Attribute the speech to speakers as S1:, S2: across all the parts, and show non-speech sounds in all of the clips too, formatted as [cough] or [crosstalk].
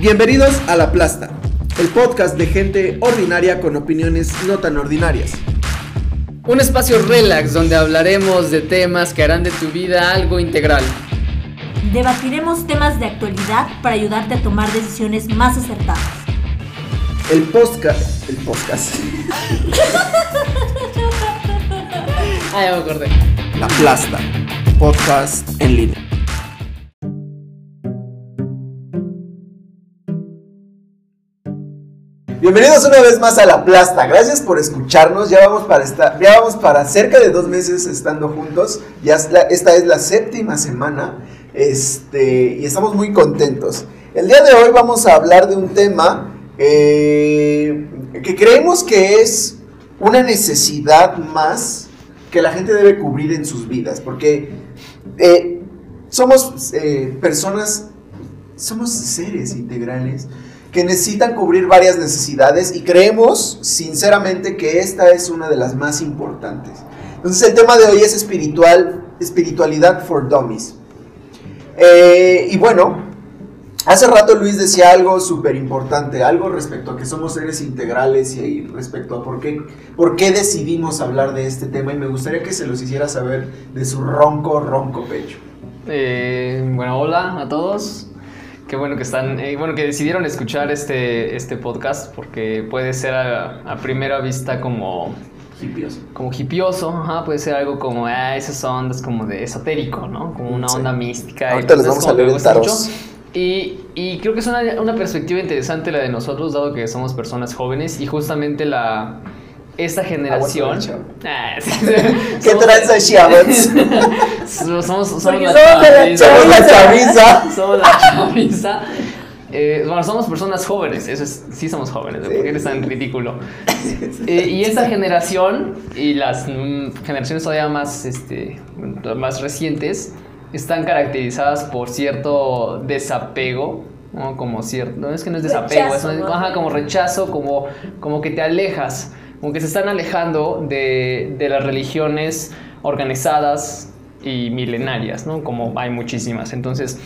S1: Bienvenidos a La Plasta, el podcast de gente ordinaria con opiniones no tan ordinarias.
S2: Un espacio relax donde hablaremos de temas que harán de tu vida algo integral.
S3: Debatiremos temas de actualidad para ayudarte a tomar decisiones más acertadas.
S1: El podcast. El podcast. [laughs]
S2: Ah, ya me acordé.
S1: La Plasta, podcast en línea. Bienvenidos una vez más a La Plasta. Gracias por escucharnos. Ya vamos para esta, ya vamos para cerca de dos meses estando juntos. Ya esta es la séptima semana. Este, y estamos muy contentos. El día de hoy vamos a hablar de un tema eh, que creemos que es una necesidad más que la gente debe cubrir en sus vidas. Porque eh, somos eh, personas, somos seres integrales que necesitan cubrir varias necesidades y creemos sinceramente que esta es una de las más importantes. Entonces el tema de hoy es espiritual, espiritualidad for dummies. Eh, y bueno, hace rato Luis decía algo súper importante, algo respecto a que somos seres integrales y respecto a por qué, por qué decidimos hablar de este tema y me gustaría que se los hiciera saber de su ronco, ronco pecho.
S2: Eh, bueno, hola a todos. Qué bueno que están, eh, bueno que decidieron escuchar este, este podcast porque puede ser a, a primera vista como,
S1: Hippios.
S2: como hipioso, ajá, puede ser algo como, ah, esas ondas como de esotérico, ¿no? Como una
S1: Sí.
S2: onda mística.
S1: Ahorita les vamos a leer.
S2: Y, y creo que es una, una perspectiva interesante la de nosotros, dado que somos personas jóvenes y justamente la... Esta generación... Ah, sí. [laughs]
S1: ¿Qué
S2: Somos-
S1: tranza, chavos?
S2: somos, somos, la
S3: somos de la
S2: chaviza.
S1: Somos la chaviza. [laughs]
S2: Somos la chaviza. Eh, bueno, somos personas jóvenes, eso es, sí somos jóvenes,
S1: Sí.
S2: ¿por qué eres tan ridículo? Eh, y esta generación y las mm, generaciones todavía más, este, más recientes están caracterizadas por cierto desapego, ¿no? como cierto, no es que no es desapego,
S3: Rechazo,
S2: es,
S3: ¿no?
S2: ajá, como rechazo, como, como que te alejas, como que se están alejando de, de las religiones organizadas y milenarias, ¿no? Como hay muchísimas. Entonces,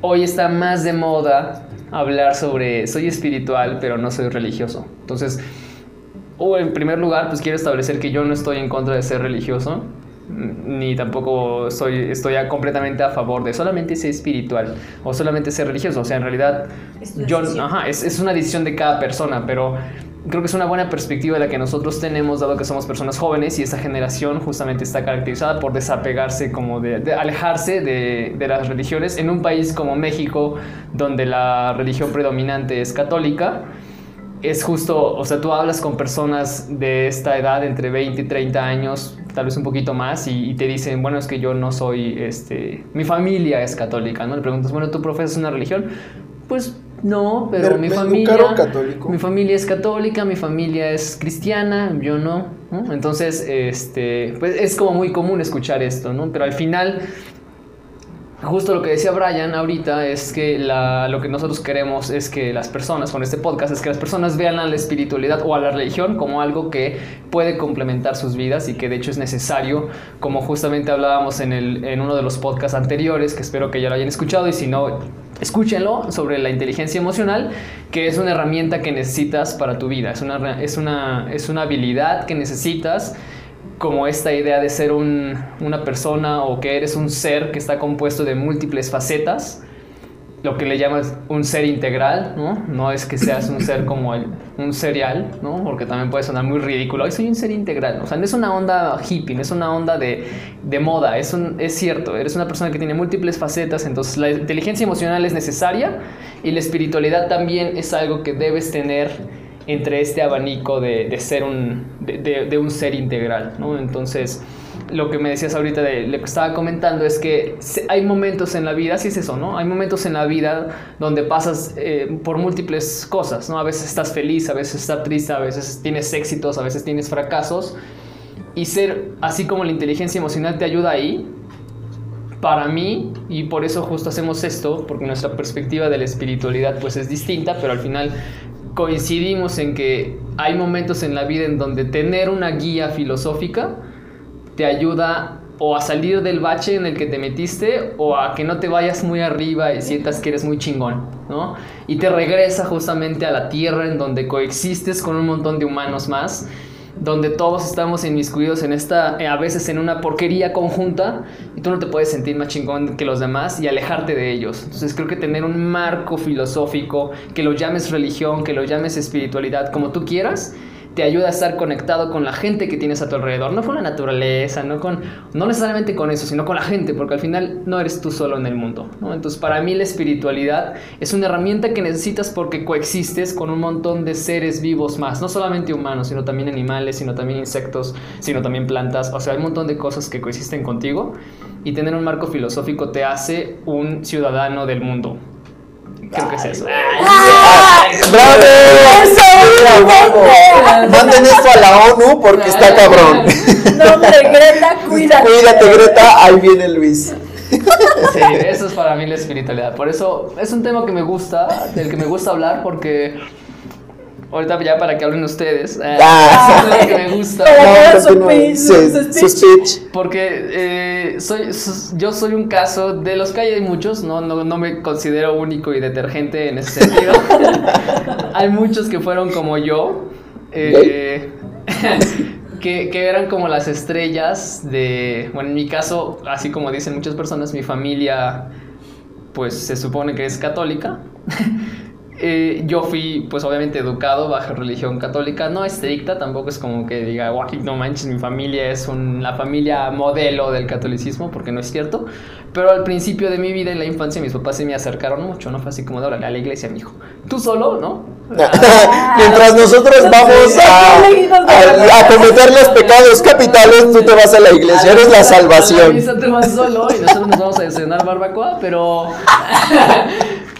S2: hoy está más de moda hablar sobre soy espiritual, pero no soy religioso. Entonces, o en primer lugar, pues quiero establecer que yo no estoy en contra de ser religioso, mm, ni tampoco soy, estoy a- completamente a favor de solamente ser espiritual o solamente ser religioso. O sea, en realidad,
S3: Es
S2: yo, ajá, es, es una decisión de cada persona, pero creo que es una buena perspectiva la que nosotros tenemos, dado que somos personas jóvenes y esta generación justamente está caracterizada por desapegarse, como de, de alejarse de, de las religiones en un país como México, donde la religión predominante es católica es justo, o sea, tú hablas con personas de esta edad, entre 20 y 30 años, tal vez un poquito más, y, y te dicen, bueno, es que yo no soy, este, mi familia es católica, ¿no? Le preguntas, bueno, ¿tú profesas una religión? Pues no, pero mi familia...
S1: católico.
S2: Mi familia es católica, mi familia es cristiana, yo no, ¿no? Entonces, este, pues es como muy común escuchar esto, ¿no? Pero al final Justo lo que decía Brian ahorita es que la- lo que nosotros queremos es que las personas, con este podcast, es que las personas vean a la espiritualidad o a la religión como algo que puede complementar sus vidas y que de hecho es necesario, como justamente hablábamos en, el, en uno de los podcasts anteriores, que espero que ya lo hayan escuchado y si no, escúchenlo, sobre la inteligencia emocional, que es una herramienta que necesitas para tu vida, es una, es una, es una habilidad que necesitas como esta idea de ser un- una persona o que eres un ser que está compuesto de múltiples facetas, lo que le llamas un ser integral, ¿no? No es que seas un ser como el- un serial, ¿no? Porque también puede sonar muy ridículo. Ay, soy un ser integral. O sea, no es una onda hippie, no es una onda de, de moda. Es, un, es cierto, eres una persona que tiene múltiples facetas, entonces la inteligencia emocional es necesaria y la espiritualidad también es algo que debes tener entre este abanico de, de ser un, de, de- de un ser integral, ¿no? Entonces, lo que me decías ahorita de lo que estaba comentando es que hay momentos en la vida, así es eso, ¿no? Hay momentos en la vida donde pasas eh, por múltiples cosas, ¿no? A veces estás feliz, a veces estás triste, a veces tienes éxitos, a veces tienes fracasos. Y ser, así como la inteligencia emocional te ayuda ahí, para mí, y por eso justo hacemos esto, porque nuestra perspectiva de la espiritualidad pues es distinta, pero al final coincidimos en que hay momentos en la vida en donde tener una guía filosófica te ayuda o a salir del bache en el que te metiste o a que no te vayas muy arriba y sientas que eres muy chingón, ¿no? Y te regresa justamente a la tierra en donde coexistes con un montón de humanos más donde todos estamos inmiscuidos en esta, eh, a veces en una porquería conjunta, y tú no te puedes sentir más chingón que los demás y alejarte de ellos. Entonces creo que tener un marco filosófico, que lo llames religión, que lo llames espiritualidad, como tú quieras, te ayuda a estar conectado con la gente que tienes a tu alrededor, no con la naturaleza, no con no necesariamente con eso, sino con la gente, porque al final no eres tú solo en el mundo, ¿no? Entonces, para mí la espiritualidad es una herramienta que necesitas porque coexistes con un montón de seres vivos más, no solamente humanos, sino también animales, sino también insectos, sino también plantas, o sea, hay un montón de cosas que coexisten contigo y tener un marco filosófico te hace un ciudadano del mundo. Creo que es eso.
S1: ¡Bravo! Manden esto a la ONU porque está cabrón.
S3: No, hombre, Greta, [laughs] cuídate.
S1: Cuídate, Greta, ahí viene Luis.
S2: Sí, eso es para mí la espiritualidad. Por eso es un tema que me gusta, del que me gusta hablar porque ahorita ya para que hablen ustedes, eh,
S1: Ah.
S2: es un tema que me gusta.
S3: Hagan su
S1: continúa.
S3: pitch,
S1: Sí,
S3: su
S1: su
S3: speech.
S1: speech.
S2: Porque eh, soy, yo soy un caso, de los que hay, hay muchos, ¿no? No, no me considero único y detergente en ese sentido. [laughs] hay muchos que fueron como yo, eh, [laughs] que, que eran como las estrellas de, bueno, en mi caso, así como dicen muchas personas, mi familia, pues se supone que es católica. [laughs] Eh, yo fui, pues obviamente educado bajo religión católica, no estricta, tampoco es como que diga, guay, no manches, mi familia es un- la familia modelo del catolicismo, porque no es cierto. Pero al principio de mi vida, en la infancia, mis papás se me acercaron mucho, ¿no? Fue así como, órale, a la iglesia, mi hijo. Tú solo, ¿no?
S1: Mientras nosotros vamos a, a- a cometer los pecados capitales, tú te vas a la iglesia, eres la salvación.
S2: vas solo y nosotros nos vamos a desayunar barbacoa, pero.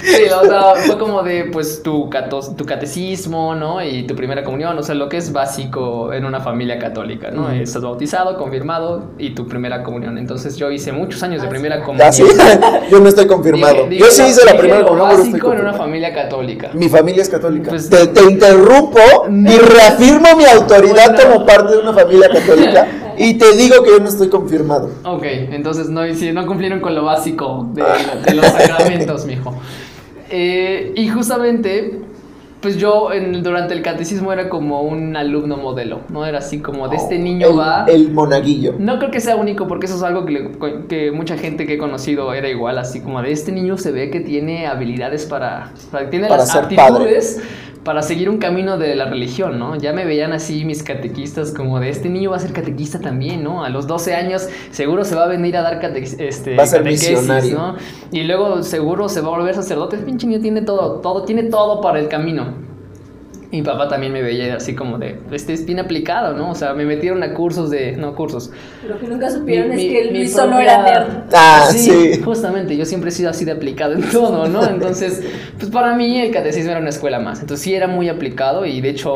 S2: Sí, o sea, fue como de, pues, tu, cato- tu catecismo, ¿no? Y tu primera comunión, o sea, lo que es básico en una familia católica, ¿no? Estás bautizado, confirmado y tu primera comunión. Entonces, yo hice muchos años de primera comunión.
S1: ¿Ah, sí? [laughs] Yo no estoy confirmado.
S2: Dije-
S1: Yo sí
S2: dije-
S1: hice la primera comunión, estoy
S2: básico en una familia católica.
S1: Mi familia es católica.
S2: Pues-
S1: te, te interrumpo y [laughs] reafirmo mi autoridad
S2: Bueno.
S1: como parte de una familia católica [laughs] y te digo que yo no estoy confirmado.
S2: Ok, entonces no, no cumplieron con lo básico de, de los sacramentos, mijo. Eh, y justamente, pues yo en- durante el catecismo era como un alumno modelo, ¿no? Era así como de este niño
S1: el,
S2: va...
S1: El monaguillo.
S2: No creo que sea único porque eso es algo que, le- que mucha gente que he conocido era igual, así como de este niño se ve que tiene habilidades para, para- tiene
S1: Para
S2: las
S1: ser
S2: aptitudes para seguir un camino de la religión, ¿no? Ya me veían así mis catequistas como de este niño va a ser catequista también, ¿no? A los 12 años seguro se va a venir a dar cate- este,
S1: Va a ser
S2: catequesis,
S1: misionario.
S2: ¿no? Y luego seguro se va a volver sacerdote, el pinche niño tiene todo, todo, tiene todo para el camino. Mi papá también me veía así como de, este es bien aplicado, ¿no? O sea, me metieron a cursos de, no cursos,
S3: Lo que nunca supieron
S2: Mi-
S3: es
S2: mi-
S3: que
S2: mi
S3: Luis solo
S2: propia-
S3: era nerd.
S1: Ah, sí.
S2: Justamente, yo siempre he sido así de aplicado en [laughs] todo, ¿no? Entonces, pues para mí el catecismo era una escuela más. Entonces sí era muy aplicado y de hecho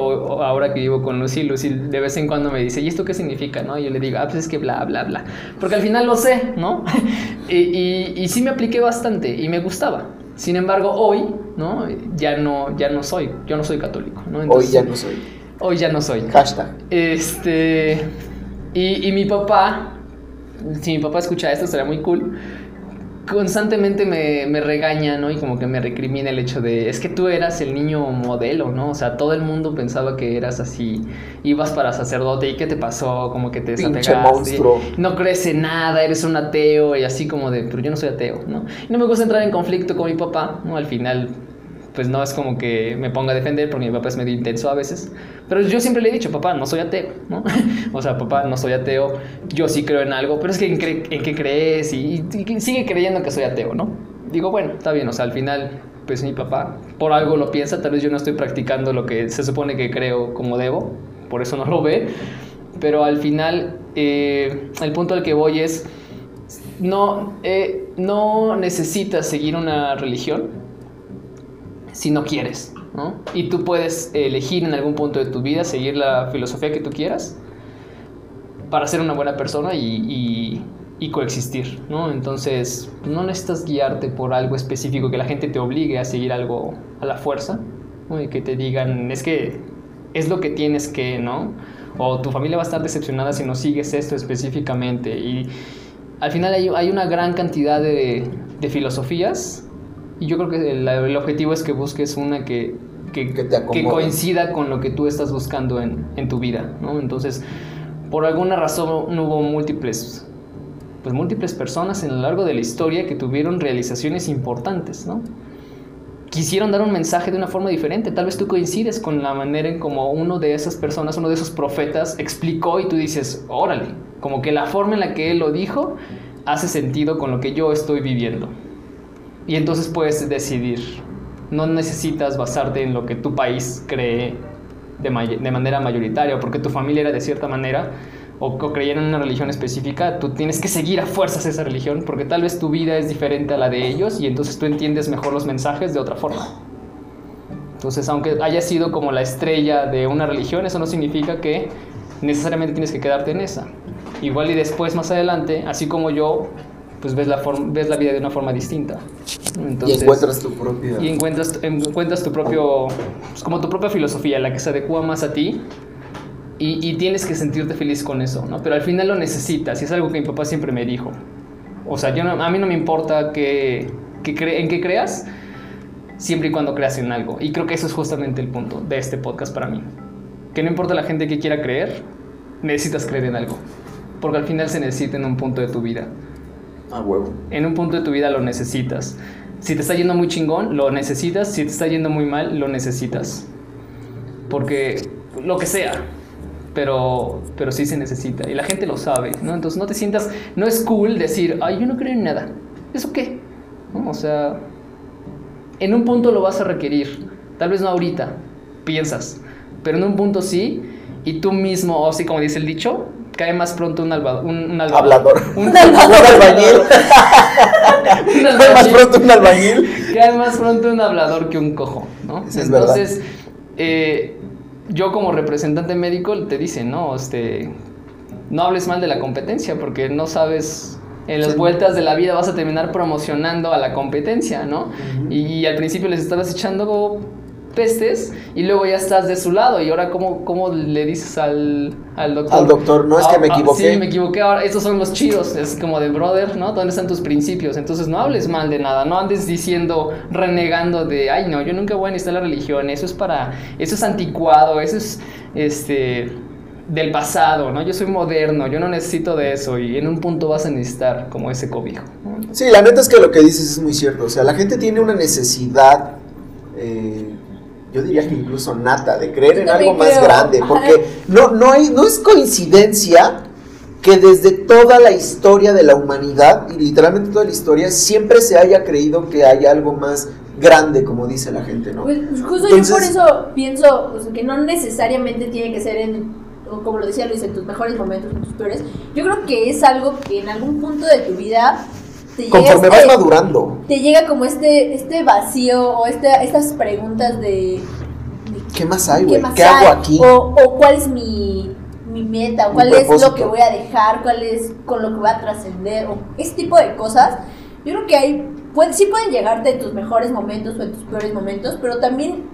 S2: ahora que vivo con Lucy, Lucy de vez en cuando me dice, ¿y esto qué significa? ¿no? Y yo le digo, ah, pues es que bla, bla, bla. Porque al final lo sé, ¿no? [laughs] y, y, y sí me apliqué bastante y me gustaba. Sin embargo, hoy, ¿no? Ya no, ya no soy, yo no soy católico, ¿no?
S1: Hoy ya no soy.
S2: Hoy ya no soy.
S1: Hashtag.
S2: Este. Y, y mi papá, si mi papá escucha esto, estaría muy cool. Constantemente me, me regaña, ¿no? Y como que me recrimina el hecho de, es que tú eras el niño modelo, ¿no? O sea, todo el mundo pensaba que eras así, ibas para sacerdote, ¿y qué te pasó? Como que te
S1: Pinche monstruo.
S2: No crees en nada, eres un ateo, y así como de, pero yo no soy ateo, ¿no? Y no me gusta entrar en conflicto con mi papá, ¿no? Al final, pues no es como que me ponga a defender, porque mi papá es medio intenso a veces. Pero yo siempre le he dicho, papá, no soy ateo, ¿no? [laughs] o sea, papá, no soy ateo, yo sí creo en algo, pero es que en, qué crees y, y sigue creyendo que soy ateo, ¿no? Digo, bueno, está bien, o sea, al final, pues mi papá por algo lo piensa, tal vez yo no estoy practicando lo que se supone que creo como debo, por eso no lo ve, pero al final, eh, el punto al que voy es, no, eh, no necesitas seguir una religión si no quieres, ¿no? Y tú puedes elegir en algún punto de tu vida seguir la filosofía que tú quieras para ser una buena persona y, coexistir, ¿no? Entonces, no necesitas guiarte por algo específico, que la gente te obligue a seguir algo a la fuerza, ¿no? Y que te digan, es que es lo que tienes que, ¿no? o tu familia va a estar decepcionada si no sigues esto específicamente. Y al final hay, una gran cantidad de, filosofías y yo creo que el, el objetivo es que busques una que, que,
S1: Que te
S2: que coincida con lo que tú estás buscando en, en tu vida, ¿no? Entonces, por alguna razón no hubo múltiples, pues múltiples personas en lo largo de la historia que tuvieron realizaciones importantes, ¿no? Quisieron dar un mensaje de una forma diferente. Tal vez tú coincides con la manera en como uno de esas personas, uno de esos profetas explicó y tú dices, órale, como que la forma en la que él lo dijo hace sentido con lo que yo estoy viviendo. Y entonces puedes decidir. No necesitas basarte en lo que tu país cree de, manera mayoritaria porque tu familia era de cierta manera o, o en una religión específica, tú tienes que seguir a fuerzas esa religión porque tal vez tu vida es diferente a la de ellos y entonces tú entiendes mejor los mensajes de otra forma. Entonces, aunque haya sido como la estrella de una religión, eso no significa que necesariamente tienes que quedarte en esa. Igual y después, más adelante, así como yo, pues ves la, ves la vida de una forma distinta. Entonces,
S1: y encuentras tu propia.
S2: y encuentras, encuentras tu propio, pues como tu propia filosofía, la que se adecua más a ti. Y, y tienes que sentirte feliz con eso, ¿no? Pero al final lo necesitas, y es algo que mi papá siempre me dijo. O sea, yo no- a mí no me importa que, que cre- en qué creas, siempre y cuando creas en algo. Y creo que eso es justamente el punto de este podcast para mí. Que no importa la gente que quiera creer, necesitas creer en algo. Porque al final se necesita en un punto de tu vida.
S1: Ah, huevo.
S2: En un punto de tu vida lo necesitas. Si te está yendo muy chingón, lo necesitas. Si te está yendo muy mal, lo necesitas. Porque lo que sea. Pero, pero sí se necesita. Y la gente lo sabe, ¿no? Entonces no te sientas... No es cool decir, ay, yo no creo en nada. ¿Eso qué? O sea, en un punto lo vas a requerir. Tal vez no ahorita, piensas. Pero en un punto sí. Y tú mismo, o así como dice el dicho, cae más pronto un, alba, un, un alba-
S1: Hablador. [laughs]
S2: Un, [laughs]
S1: Un albañil. [laughs]
S2: un
S1: Más
S2: albañil.
S1: pronto un albañil.
S2: Cae más pronto un hablador que un cojo, ¿no?
S1: Eso.
S2: Entonces, eh, yo como representante médico te dicen, no, este, no hables mal de la competencia porque no sabes, en las
S1: Sí.
S2: vueltas de la vida vas a terminar promocionando a la competencia, ¿no? Y, al principio les estabas echando pestes y luego ya estás de su lado y ahora cómo, cómo le dices al, al doctor
S1: Al doctor, no es que
S2: Ah,
S1: me
S2: ah,
S1: equivoqué.
S2: sí, me equivoqué. Ahora, estos son los chidos. Es como de brother, ¿no? ¿Dónde están tus principios? Entonces no hables mal de nada. No andes diciendo, renegando de, ay, no, yo nunca voy a necesitar la religión. Eso es para. Eso es anticuado. Eso es. Este. Del pasado, ¿no? Yo soy moderno. Yo no necesito de eso. Y en un punto vas a necesitar como ese cobijo.
S1: Sí, la neta es que lo que dices es muy cierto. O sea, la gente tiene una necesidad, eh, yo diría que incluso nata, de creer en algo más grande. Porque no, no, hay, no es coincidencia que desde toda la historia de la humanidad, y literalmente toda la historia, siempre se haya creído que hay algo más grande, como dice la gente, ¿no?
S3: Pues, justo yo por
S1: Entonces-
S3: eso pienso o sea, que no necesariamente tiene que ser en, como lo decía Luis, en tus mejores momentos, en tus peores. Yo creo que es algo que en algún punto de tu vida te llega,
S1: Conforme vas
S3: este-
S1: madurando,
S3: te llega como este, este vacío o estas preguntas de, de
S1: ¿qué más hay,
S3: ¿qué
S1: güey? ¿Qué hago aquí?
S3: O, o cuál es mi, mi meta, o
S1: Mi
S3: cuál es lo que voy a dejar, cuál es con lo que voy a trascender, o ese tipo de cosas. Yo creo que hay, puede, sí pueden llegarte en tus mejores momentos o en tus peores momentos, pero también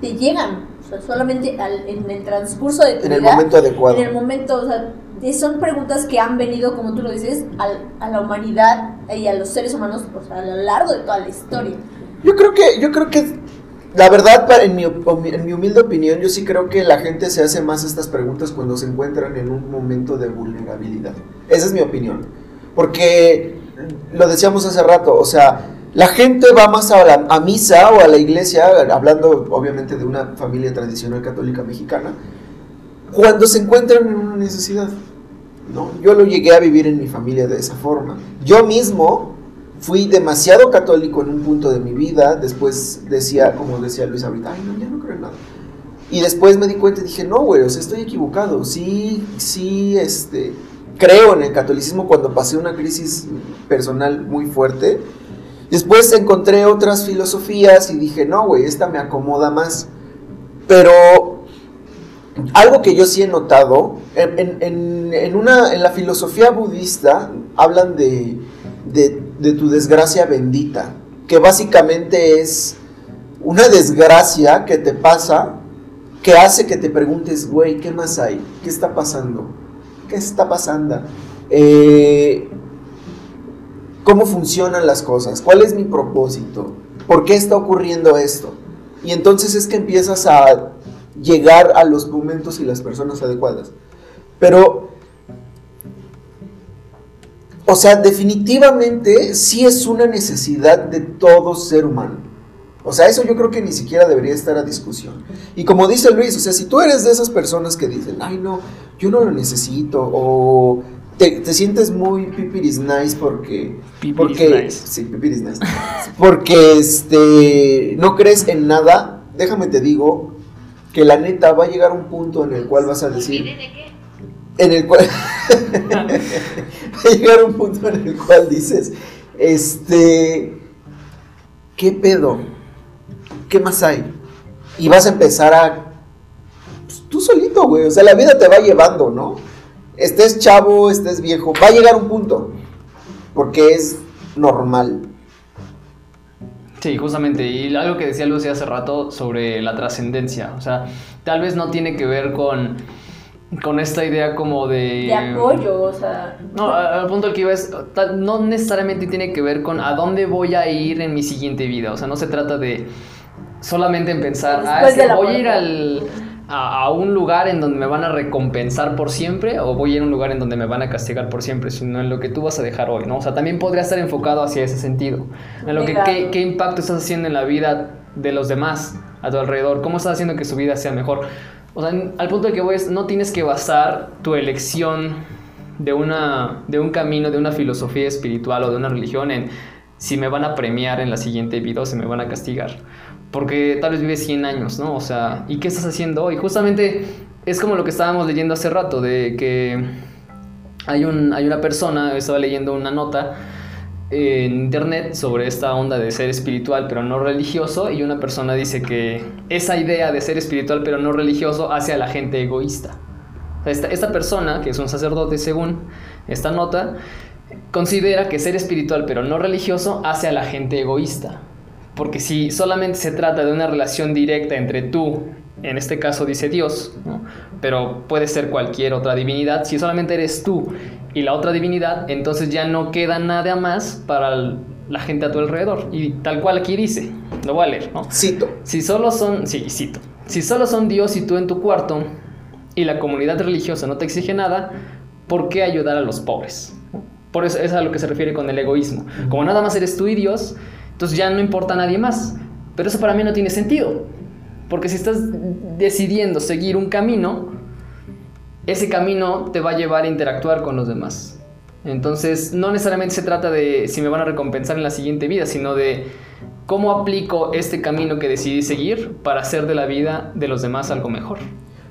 S3: te llegan, o sea, solamente al- en el transcurso de tu
S1: En el
S3: vida.
S1: momento adecuado.
S3: En el momento, o sea, son preguntas que han venido, como tú lo dices, al- a la humanidad y a los seres humanos, sea, a lo largo de toda la historia.
S1: Yo creo que, yo creo que, la verdad, en mi, en mi humilde opinión, yo sí creo que la gente se hace más estas preguntas cuando se encuentran en un momento de vulnerabilidad. Esa es mi opinión. Porque, lo decíamos hace rato, o sea, la gente va más a, la, a misa o a la iglesia, hablando obviamente de una familia tradicional católica mexicana, cuando se encuentran en una necesidad. ¿no? Yo lo llegué a vivir en mi familia de esa forma. Yo mismo fui demasiado católico en un punto de mi vida, después decía, como decía Luis ahorita, ay, no, ya no creo en nada. Y después me di cuenta y dije, no, güey, o sea, estoy equivocado. Sí, sí, este, creo en el catolicismo cuando pasé una crisis personal muy fuerte. Después encontré otras filosofías y dije, no, güey, esta me acomoda más. Pero algo que yo sí he notado, en, en- en- una, en la filosofía budista hablan de, de, de tu desgracia bendita, que básicamente es una desgracia que te pasa que hace que te preguntes, güey, ¿qué más hay? ¿Qué está pasando? ¿Qué está pasando? Eh, ¿Cómo funcionan las cosas? ¿Cuál es mi propósito? ¿Por qué está ocurriendo esto? Y entonces es que empiezas a llegar a los momentos y las personas adecuadas. Pero, o sea, definitivamente sí es una necesidad de todo ser humano. O sea, eso yo creo que ni siquiera debería estar a discusión. Y como dice Luis, o sea, si tú eres de esas personas que dicen, ay no, yo no lo necesito, o te, sientes muy pipiris nice porque... porque
S2: nice.
S1: Sí, pipiris nice. [laughs] porque este, no crees en nada, déjame te digo que la neta va a llegar un punto en el cual vas a decir...
S3: ¿De qué?
S1: En el cual... [laughs] va a llegar un punto en el cual dices, este... ¿Qué pedo? ¿Qué más hay? Y vas a empezar a... Pues, tú solito, güey. O sea, la vida te va llevando, ¿no? Estés chavo, estés viejo. Va a llegar un punto. Porque es normal.
S2: Sí, justamente. Y algo que decía Lucy hace rato sobre la trascendencia. O sea, tal vez no tiene que ver con, con esta idea como de...
S3: De apoyo, o sea...
S2: No, al punto al que iba es, no necesariamente tiene que ver con a dónde voy a ir en mi siguiente vida. O sea, no se trata de solamente en pensar, ah,
S3: Después
S2: es que voy a ir al, a, a un lugar en donde me van a recompensar por siempre o voy a ir a un lugar en donde me van a castigar por siempre, sino en lo que tú vas a dejar hoy, ¿no? O sea, también podría estar enfocado hacia ese sentido. En lo que qué, qué impacto estás haciendo en la vida de los demás a tu alrededor, cómo estás haciendo que su vida sea mejor. O sea, al punto al que voy es, no tienes que basar tu elección de, una, de un camino, de una filosofía espiritual o de una religión en si me van a premiar en la siguiente vida o si me van a castigar. Porque tal vez vives 100 años, ¿no? O sea, ¿y qué estás haciendo hoy? Justamente es como lo que estábamos leyendo hace rato, de que hay, un, hay una persona, estaba leyendo una nota en internet sobre esta onda de ser espiritual pero no religioso y una persona dice que esa idea de ser espiritual pero no religioso hace a la gente egoísta. Esta, esta persona, que es un sacerdote según esta nota, considera que ser espiritual pero no religioso hace a la gente egoísta. Porque si solamente se trata de una relación directa entre tú, en este caso dice Dios, ¿no? pero puede ser cualquier otra divinidad, si solamente eres tú y la otra divinidad, entonces ya no queda nada más para el- la gente a tu alrededor. Y tal cual aquí dice, lo voy a leer, ¿no?
S1: Cito.
S2: Si solo son, sí, cito, si solo son Dios y tú en tu cuarto y la comunidad religiosa no te exige nada, ¿por qué ayudar a los pobres? Por eso es a lo que se refiere con el egoísmo. Como nada más eres tú y Dios, entonces ya no importa a nadie más. Pero eso para mí no tiene sentido. Porque si estás decidiendo seguir un camino, ese camino te va a llevar a interactuar con los demás. Entonces, no necesariamente se trata de si me van a recompensar en la siguiente vida, sino de cómo aplico este camino que decidí seguir para hacer de la vida de los demás algo mejor.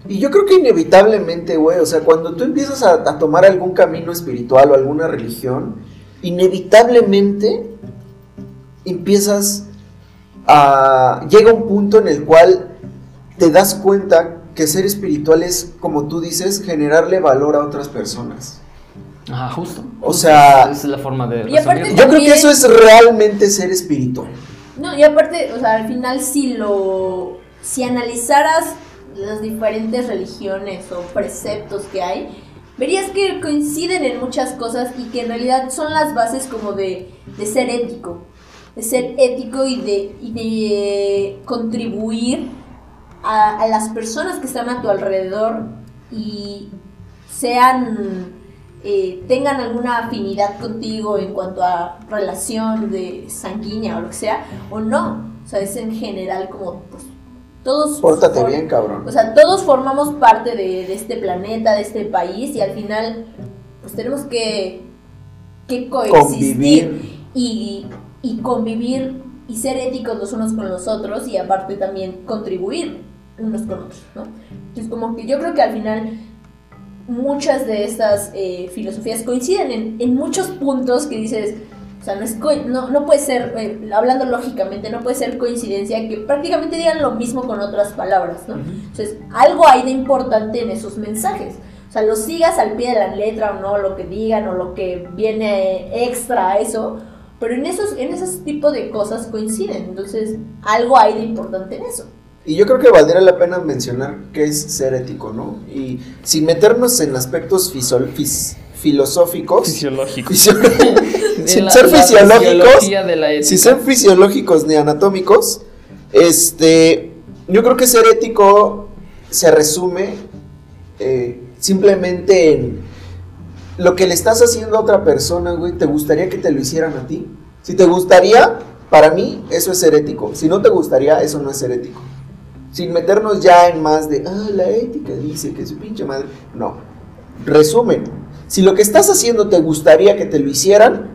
S1: Y yo creo que inevitablemente, güey, o sea, cuando tú empiezas a, a tomar algún camino espiritual o alguna religión, inevitablemente empiezas a... llega un punto en el cual te das cuenta que ser espiritual es, como tú dices, generarle valor a otras personas.
S2: Ajá, justo.
S1: O sea-
S2: Esa es la forma de
S3: Y aparte-
S2: resumirlo.
S1: Yo creo que eso es realmente ser espiritual.
S3: No, y aparte, o sea, al final si lo... Si analizaras las diferentes religiones o preceptos que hay, verías que coinciden en muchas cosas y que en realidad son las bases como de, de ser ético. De ser ético y de, y de contribuir a, a las personas que están a tu alrededor y sean eh, tengan alguna afinidad contigo en cuanto a relación de sanguínea o lo que sea, o no. O sea, es en general como, pues, todos...
S1: Pórtate bien, cabrón.
S3: O sea, todos formamos parte de, de este planeta, de este país, y al final, pues tenemos que, que coexistir
S1: Convivir.
S3: y, y convivir y ser éticos los unos con los otros y aparte también contribuir unos con otros, ¿no? Entonces como que yo creo que al final muchas de estas eh, filosofías coinciden en, en muchos puntos que dices, o sea, no, es no, no puede ser, eh, hablando lógicamente, no puede ser coincidencia que prácticamente digan lo mismo con otras palabras, ¿no? Entonces, algo hay de importante en esos mensajes. O sea, lo sigas al pie de la letra o no, lo que digan o lo que viene extra a eso, pero en esos, en esos tipos de cosas coinciden. Entonces, algo hay de importante en eso.
S1: Y yo creo que valdría la pena mencionar qué es ser ético, ¿no? Y sin meternos en aspectos fisol- fis- filosóficos,
S2: Fisiológico.
S1: fisio- [laughs]
S2: De
S1: sin
S2: la-
S1: ser
S2: la
S1: fisiológicos,
S2: fisiología de la ética.
S1: sin ser fisiológicos ni anatómicos, este, yo creo que ser ético se resume eh, simplemente en lo que le estás haciendo a otra persona, güey, ¿te gustaría que te lo hicieran a ti? Si te gustaría, para mí, eso es ser ético. Si no te gustaría, eso no es ser ético. Sin meternos ya en más de, ah, la ética dice que su pinche madre. No. Resumen. Si lo que estás haciendo te gustaría que te lo hicieran,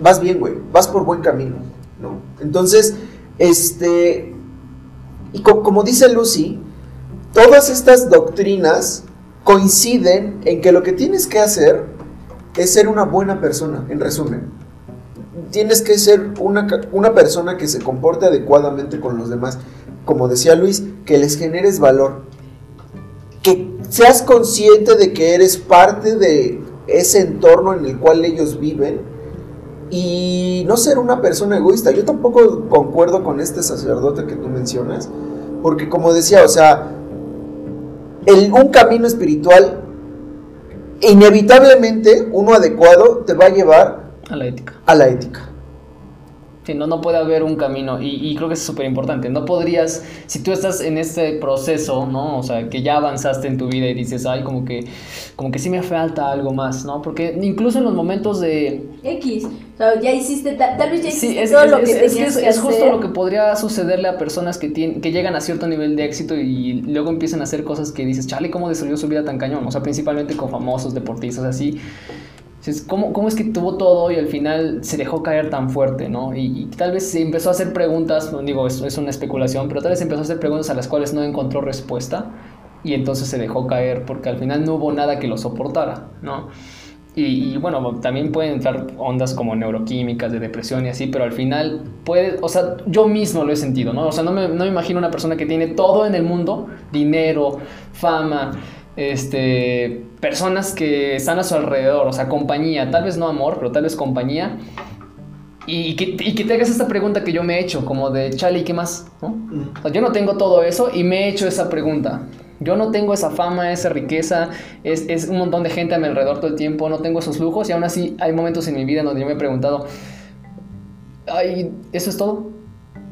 S1: vas bien, güey. Vas por buen camino, ¿no? Entonces, este. Y co- como dice Lucy, todas estas doctrinas coinciden en que lo que tienes que hacer es ser una buena persona, en resumen. Tienes que ser una, una persona que se comporte adecuadamente con los demás. Como decía Luis, que les generes valor. Que seas consciente de que eres parte de ese entorno en el cual ellos viven. Y no ser una persona egoísta. Yo tampoco concuerdo con este sacerdote que tú mencionas. Porque como decía, o sea, el- un camino espiritual, inevitablemente, uno adecuado, te va a llevar
S2: A la ética.
S1: a la ética.
S2: Sí, no, no puede haber un camino y, y creo que es súper importante. No podrías, si tú estás en este proceso, ¿no? O sea, que ya avanzaste en tu vida y dices, ay, como que, como que sí me falta algo más, ¿no? Porque incluso en los momentos de...
S3: X. O sea, ya hiciste, ta- tal vez ya hiciste
S2: Sí, es,
S3: todo
S2: es-
S3: lo que
S2: es-
S3: tenías
S2: es-
S3: que
S2: es justo lo que podría sucederle a personas que, tienen, que llegan a cierto nivel de éxito y luego empiezan a hacer cosas que dices, chale, ¿cómo destruyó su vida tan cañón? O sea, principalmente con famosos, deportistas, así. Dices, ¿Cómo, ¿Cómo es que tuvo todo y al final se dejó caer tan fuerte, ¿no? Y, y tal vez se empezó a hacer preguntas, digo, esto es una especulación, pero tal vez empezó a hacer preguntas a las cuales no encontró respuesta y entonces se dejó caer porque al final no hubo nada que lo soportara, ¿no? Y, y, bueno, también pueden entrar ondas como neuroquímicas, de depresión y así, pero al final puede, o sea, yo mismo lo he sentido, ¿no? O sea, no me, no me imagino una persona que tiene todo en el mundo, dinero, fama, este, personas que están a su alrededor, o sea, compañía, tal vez no amor, pero tal vez compañía. Y que, y que te hagas esta pregunta que yo me he hecho, como de, chale, ¿y qué más? ¿No? O sea, yo no tengo todo eso y me he hecho esa pregunta. Yo no tengo esa fama, esa riqueza, es, es un montón de gente a mi alrededor todo el tiempo, no tengo esos lujos y aún así hay momentos en mi vida en donde yo me he preguntado, ay, ¿eso es todo?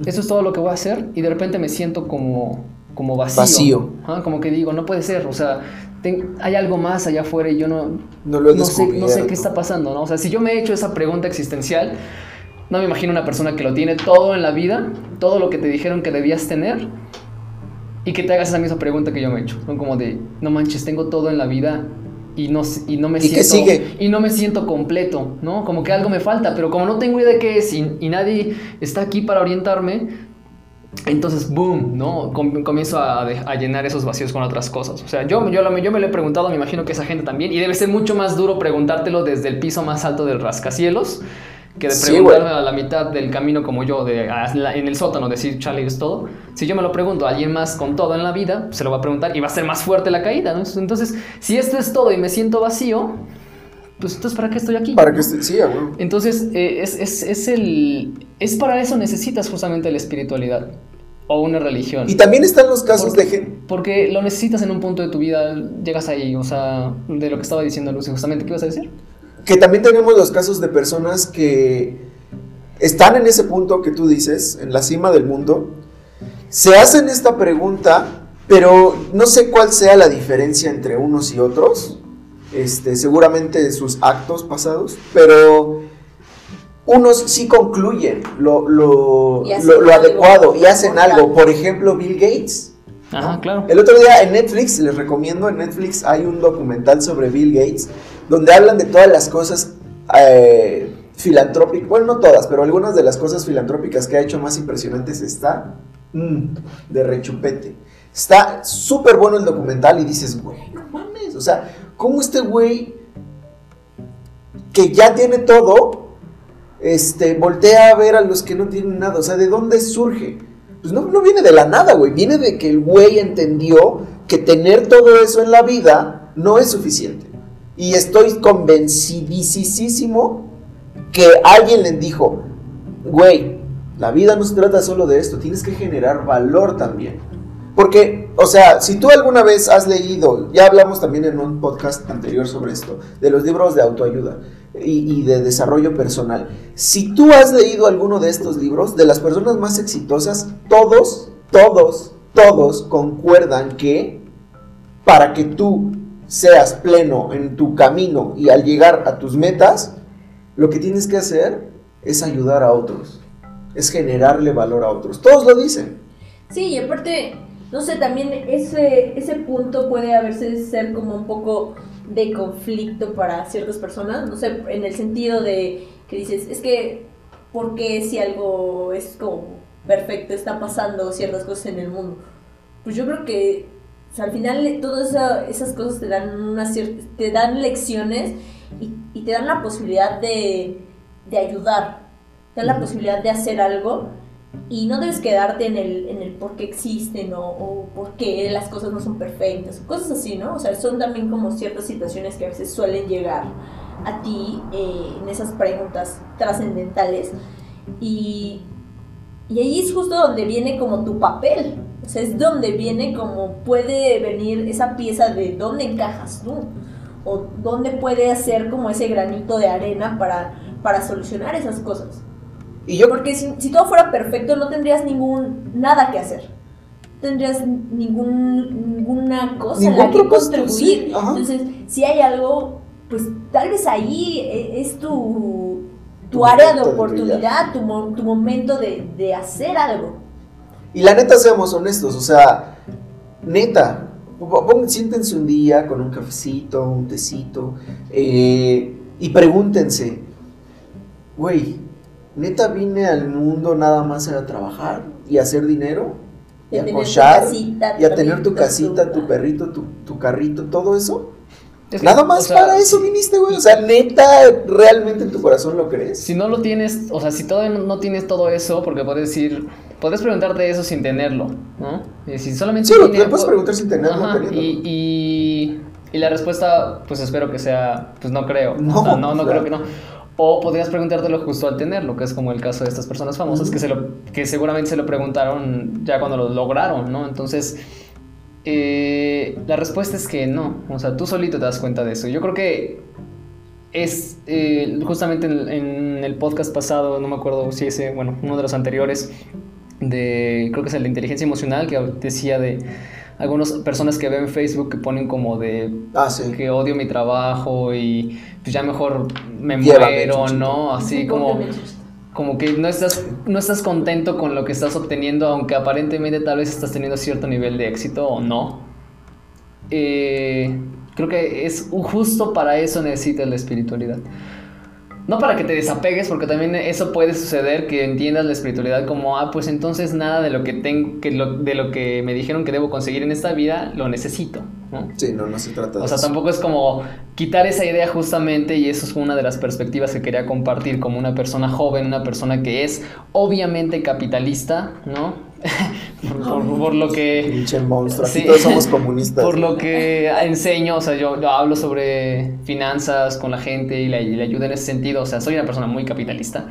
S2: ¿Eso es todo lo que voy a hacer? Y de repente me siento como, como vacío.
S1: Vacío.
S2: Ajá, como que digo, no puede ser, o sea, ten- hay algo más allá afuera y yo no,
S1: No lo he
S2: no sé, no sé qué está pasando, ¿no? O sea, si yo me he hecho esa pregunta existencial, no me imagino una persona que lo tiene todo en la vida, todo lo que te dijeron que debías tener, y que te hagas esa misma pregunta que yo me he hecho. ¿no? Como de, no manches, tengo todo en la vida y no, y no me
S1: ¿Y
S2: siento.
S1: sigue?
S2: Y no me siento completo, ¿no? Como que algo me falta, pero como no tengo idea de qué es y, y nadie está aquí para orientarme, entonces, boom, ¿no? Com- comienzo a, a llenar esos vacíos con otras cosas. O sea, yo, yo, yo me lo he preguntado, me imagino que esa gente también, y debe ser mucho más duro preguntártelo desde el piso más alto del rascacielos que de
S1: Sí,
S2: preguntarme
S1: güey.
S2: a la mitad del camino como yo, de, la- en el sótano, decir, chale, es todo. Si yo me lo pregunto a alguien más con todo en la vida, se lo va a preguntar y va a ser más fuerte la caída, ¿no? Entonces, si esto es todo y me siento vacío, pues entonces, ¿para qué estoy aquí?
S1: Para que esté, sí, a huevo.
S2: Entonces, eh, es, es, es el. Es para eso necesitas justamente la espiritualidad o una religión.
S1: Y también están los casos
S2: Porque-
S1: de gente.
S2: Porque lo necesitas en un punto de tu vida, llegas ahí, o sea, de lo que estaba diciendo Lucy, justamente, ¿qué ibas a decir?
S1: Que también tenemos los casos de personas que están en ese punto que tú dices, en la cima del mundo, se hacen esta pregunta, pero no sé cuál sea la diferencia entre unos y otros, este, seguramente sus actos pasados, pero unos sí concluyen lo, lo, lo- adecuado y hacen algo. Por ejemplo, Bill Gates.
S2: Ajá, claro.
S1: El otro día en Netflix, les recomiendo, en Netflix hay un documental sobre Bill Gates, donde hablan de todas las cosas eh, filantrópicas, bueno, no todas, pero algunas de las cosas filantrópicas que ha hecho más impresionantes está mm, de rechupete. Está súper bueno el documental y dices, güey, no mames, o sea, ¿cómo este güey que ya tiene todo, este, voltea a ver a los que no tienen nada? O sea, ¿de dónde surge? Pues no, no viene de la nada, güey. Viene de que el güey entendió que tener todo eso en la vida no es suficiente. Y estoy convencidísimo que alguien le dijo, güey, la vida no se trata solo de esto, tienes que generar valor también. Porque, o sea, si tú alguna vez has leído, ya hablamos también en un podcast anterior sobre esto, de los libros de autoayuda y, y de desarrollo personal. Si tú has leído alguno de estos libros, de las personas más exitosas, todos, todos, todos concuerdan que para que tú seas pleno en tu camino y al llegar a tus metas, lo que tienes que hacer es ayudar a otros, es generarle valor a otros. Todos lo dicen.
S3: Sí, y aparte, no sé, también ese, ese punto puede a veces ser como un poco de conflicto para ciertas personas, no sé, en el sentido de que dices, es que, ¿por qué si algo es como perfecto está pasando ciertas cosas en el mundo? Pues yo creo que o sea, al final todas esa- esas cosas te dan, una te dan lecciones y, y te dan la posibilidad de, de ayudar, te dan la posibilidad de hacer algo y no debes quedarte en el, en el por qué existen o, o por qué las cosas no son perfectas, cosas así, ¿no? O sea, son también como ciertas situaciones que a veces suelen llegar a ti eh, en esas preguntas trascendentales y, y ahí es justo donde viene como tu papel, o sea, es donde viene como puede venir esa pieza de dónde encajas tú o dónde puede hacer como ese granito de arena para, para solucionar esas cosas.
S1: Y yo
S3: Porque si, si todo fuera perfecto no tendrías ningún nada que hacer. No tendrías ningún, ninguna cosa en la
S1: Ningún
S3: que contribuir.
S1: sí.
S3: Entonces, si hay algo, pues tal vez ahí eh, es tu, tu
S1: Tu
S3: área de oportunidad, tu, tu momento de, de hacer algo.
S1: Y la neta, seamos honestos, o sea, neta, siéntense un día con un cafecito, un tecito, eh, y pregúntense, güey, neta vine al mundo nada más a trabajar y a hacer dinero, y
S3: De
S1: a cochar,
S3: casita,
S1: y a tener tu
S3: perrito,
S1: casita, tu
S3: tu-
S1: perrito, tu, tu carrito, todo eso.
S2: Es que,
S1: Nada más
S2: o sea,
S1: para eso viniste, güey. O sea, neta, realmente en tu corazón lo crees.
S2: Si no lo tienes, o sea, si todavía no, tienes todo eso, porque puedes decir, puedes preguntarte eso sin tenerlo, ¿no? Y si solamente
S1: Sí, lo
S2: tiene-
S1: te puedes preguntar sin tenerlo,
S2: Ajá, y, y, y la respuesta, pues espero que sea, pues no creo.
S1: No,
S2: O sea, no, no
S1: claro.
S2: creo que no. O podrías preguntártelo justo al tenerlo, que es como el caso de estas personas famosas que, se lo, que seguramente se lo preguntaron ya cuando lo lograron, ¿no? Entonces, eh, la respuesta es que no. O sea, tú solito te das cuenta de eso. Yo creo que es eh, justamente en, en el podcast pasado, no me acuerdo si ese, bueno, uno de los anteriores, de, creo que es el de inteligencia emocional, que decía de algunas personas que veo en Facebook que ponen como de
S1: Ah, sí.
S2: que odio mi trabajo y pues ya mejor me
S1: Llévame,
S2: muero. ¿no? Así como, como que no estás, no estás contento con lo que estás obteniendo, aunque aparentemente tal vez estás teniendo cierto nivel de éxito o no. Eh, creo que es justo para eso necesitas la espiritualidad. No para que te desapegues, porque también eso puede suceder que entiendas la espiritualidad como, ah, pues entonces nada de lo que tengo, que lo- de lo que me dijeron que debo conseguir en esta vida, lo necesito, ¿no?
S1: Sí, no, no se trata de
S2: O sea,
S1: eso.
S2: tampoco es como quitar esa idea justamente y eso es una de las perspectivas que quería compartir como una persona joven, una persona que es obviamente capitalista, ¿no? [laughs] por, por- por lo que...
S1: Pinche monstruo.
S2: Sí.
S1: todos somos comunistas.
S2: Por lo que enseño, o sea, yo, yo hablo sobre finanzas con la gente y le, y le ayudo en ese sentido, o sea, soy una persona muy capitalista.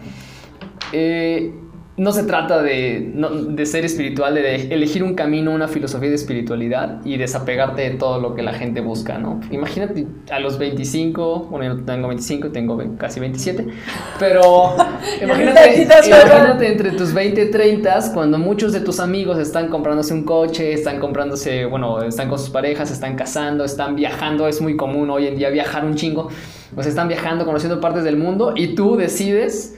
S2: Eh, no se trata de, no- de ser espiritual, de elegir un camino, una filosofía de espiritualidad y desapegarte de todo lo que la gente busca, ¿no? Imagínate a los 25, bueno, yo tengo 25, tengo casi 27, pero [laughs] [laughs] imagínate entre tus 20 y 30 cuando muchos de tus amigos están comprándose un coche, están comprándose, bueno, están con sus parejas, están casando, están viajando, es muy común hoy en día viajar un chingo, pues están viajando, conociendo partes del mundo y tú decides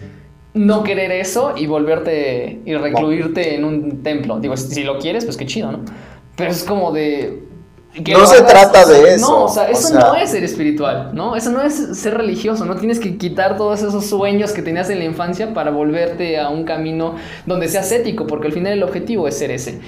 S2: no querer eso y volverte y recluirte en un templo. Digo, si lo quieres, pues qué chido, ¿no? Pero es como de... que
S1: No se trata
S2: o sea,
S1: de eso,
S2: No, o sea,
S1: o
S2: eso
S1: sea-
S2: no es ser espiritual, ¿no? Eso no es ser religioso, no tienes que quitar todos esos sueños que tenías en la infancia para volverte a un camino donde seas ético, porque al final el objetivo es ser ese.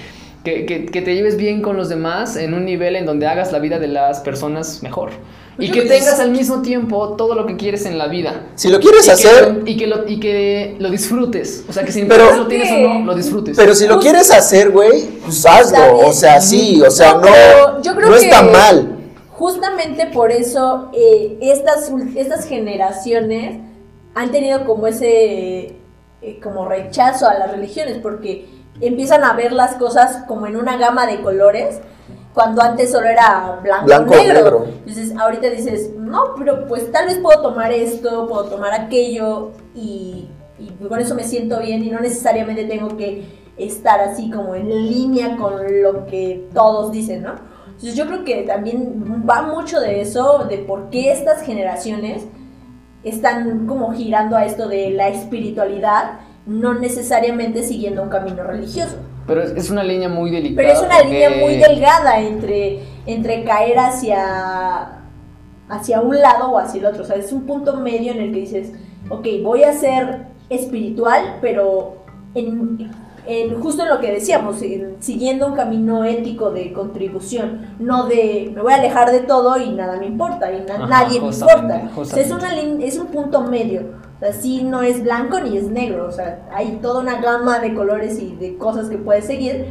S2: Que, que- que te lleves bien con los demás en un nivel en donde hagas la vida de las personas mejor.
S1: Pues
S2: Y que
S1: que
S2: tengas al mismo tiempo todo lo que quieres en la vida.
S1: Si lo quieres
S2: Y que
S1: hacer,
S2: lo- y, que lo, y que lo disfrutes. O sea, que si
S1: Pero-
S2: lo tienes o no, lo disfrutes.
S1: pero si lo quieres hacer, güey, pues hazlo. O sea, sí, o sea,
S3: No, yo creo
S1: no
S3: que-
S1: está mal.
S3: Justamente por eso eh, estas, estas generaciones han tenido como ese eh, como rechazo a las religiones, porque empiezan a ver las cosas como en una gama de colores cuando antes solo era blanco,
S1: Blanco,
S3: negro.
S1: negro.
S3: Entonces ahorita dices, no, pero pues tal vez puedo tomar esto, puedo tomar aquello y, y con eso me siento bien y no necesariamente tengo que estar así como en línea con lo que todos dicen, ¿no? Entonces yo creo que también va mucho de eso, de por qué estas generaciones están como girando a esto de la espiritualidad, no necesariamente siguiendo un camino religioso.
S2: Pero es, es una línea muy delicada.
S3: Pero es una
S2: porque-
S3: línea muy delgada entre, entre caer hacia, hacia un lado o hacia el otro. O sea, es un punto medio en el que dices, ok, voy a ser espiritual, pero en, en- justo en lo que decíamos, en- siguiendo un camino ético de contribución, no de me voy a alejar de todo y nada me importa, y na-
S2: Ajá,
S3: nadie me
S2: justamente,
S3: importa. O sea, es,
S2: justamente.
S3: una lin- es un punto medio. Sea, sí no es blanco ni es negro. O sea, hay toda una gama de colores y de cosas que puedes seguir,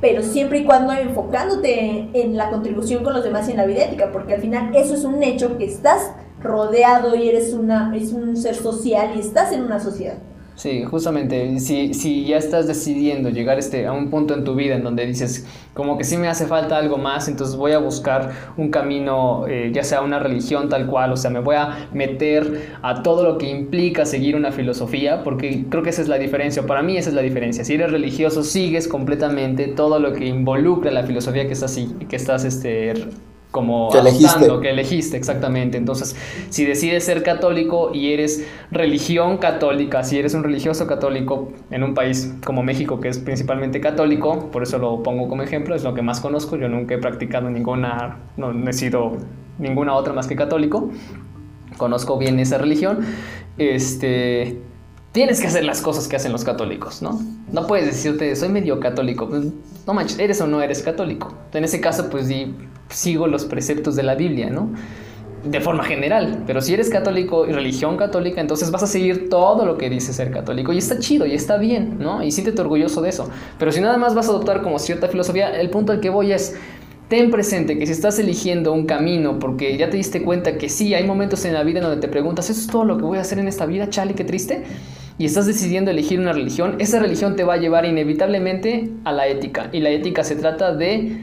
S3: pero siempre y cuando enfocándote en la contribución con los demás y en la vida ética, porque al final eso es un hecho que estás rodeado y eres una un ser social y estás en una sociedad.
S2: Sí, justamente, si, si ya estás decidiendo llegar este, a un punto en tu vida en donde dices, como que sí me hace falta algo más, entonces voy a buscar un camino, eh, ya sea una religión tal cual, o sea, me voy a meter a todo lo que implica seguir una filosofía, porque creo que esa es la diferencia, para mí esa es la diferencia, si eres religioso sigues completamente todo lo que involucra la filosofía que estás, que estás este, como
S1: Que elegiste.
S2: adoptando, que elegiste, exactamente. Entonces, si decides ser católico y eres religión católica, si eres un religioso católico en un país como México, que es principalmente católico, por eso lo pongo como ejemplo, es lo que más conozco, yo nunca he practicado ninguna, no, no he sido ninguna otra más que católico, conozco bien esa religión, este... Tienes que hacer las cosas que hacen los católicos, ¿no? No puedes decirte, soy medio católico. Pues, no manches, eres o no eres católico. En ese caso, pues di- sigo los preceptos de la Biblia, ¿no? De forma general. Pero si eres católico y religión católica, entonces vas a seguir todo lo que dice ser católico. Y está chido y está bien, ¿no? Y siéntete orgulloso de eso. Pero si nada más vas a adoptar como cierta filosofía, el punto al que voy es. Ten presente que si estás eligiendo un camino porque ya te diste cuenta que sí, hay momentos en la vida en donde te preguntas, ¿eso es todo lo que voy a hacer en esta vida, Chale, qué triste? Y estás decidiendo elegir una religión, esa religión te va a llevar inevitablemente a la ética. Y la ética se trata de,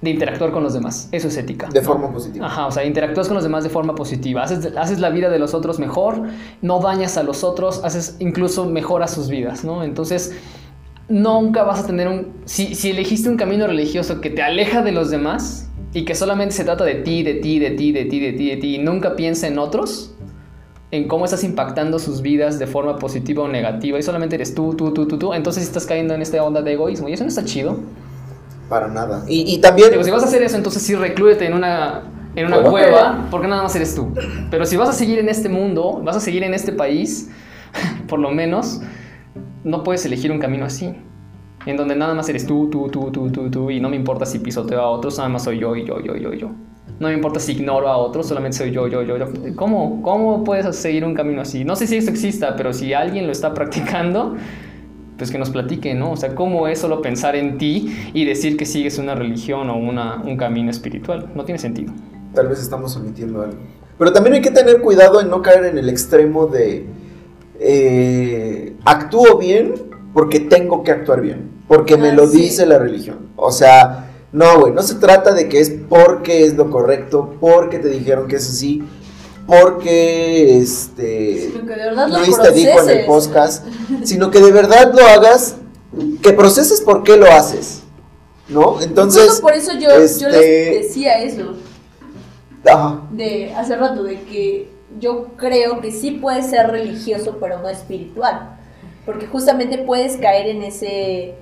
S2: de interactuar con los demás. Eso es ética.
S1: De forma positiva.
S2: Ajá, o sea, interactúas con los demás de forma positiva, haces, haces la vida de los otros mejor, no dañas a los otros, haces incluso mejoras sus vidas, ¿no? Entonces, nunca vas a tener un... Si, si elegiste un camino religioso que te aleja de los demás y que solamente se trata de ti, de ti, de ti, de ti, de ti, de ti, y nunca piensa en otros, en cómo estás impactando sus vidas de forma positiva o negativa, y solamente eres tú, tú, tú, tú, tú, entonces estás cayendo en esta onda de egoísmo, y eso no está chido.
S1: Para nada. Y, y también.
S2: Digo, si vas a hacer eso, entonces sí reclúyete en una, en una cueva, porque nada más eres tú. Pero si vas a seguir en este mundo, vas a seguir en este país, [laughs] por lo menos, no puedes elegir un camino así. En donde nada más eres tú, tú, tú, tú, tú, tú, y no me importa si pisoteo a otros, nada más soy yo y yo, yo, yo, yo. No me importa si ignoro a otros, solamente soy yo, yo, yo, yo. ¿Cómo, ¿Cómo puedes seguir un camino así? No sé si eso exista, pero si alguien lo está [laughs] practicando, pues que nos platique, ¿no? O sea, ¿cómo es solo pensar en ti y decir que sigues una religión o una, un camino espiritual? No tiene sentido.
S1: Tal vez estamos omitiendo algo. Pero también hay que tener cuidado en no caer en el extremo de eh, actúo bien porque tengo que actuar bien, porque me
S3: Ah,
S1: lo
S3: sí.
S1: dice la religión. O sea, no, güey, no se trata de que es porque es lo correcto, porque te dijeron que es así, porque este
S3: Sino que de verdad lo
S1: Luis te dijo en el podcast, [laughs] sino que de verdad lo hagas, que proceses por qué lo haces, ¿no? Entonces,
S3: por eso yo, yo
S1: este-
S3: les decía eso.
S1: ajá,
S3: de hace rato, de que yo creo que sí puedes ser religioso, pero no espiritual. Porque justamente puedes caer en ese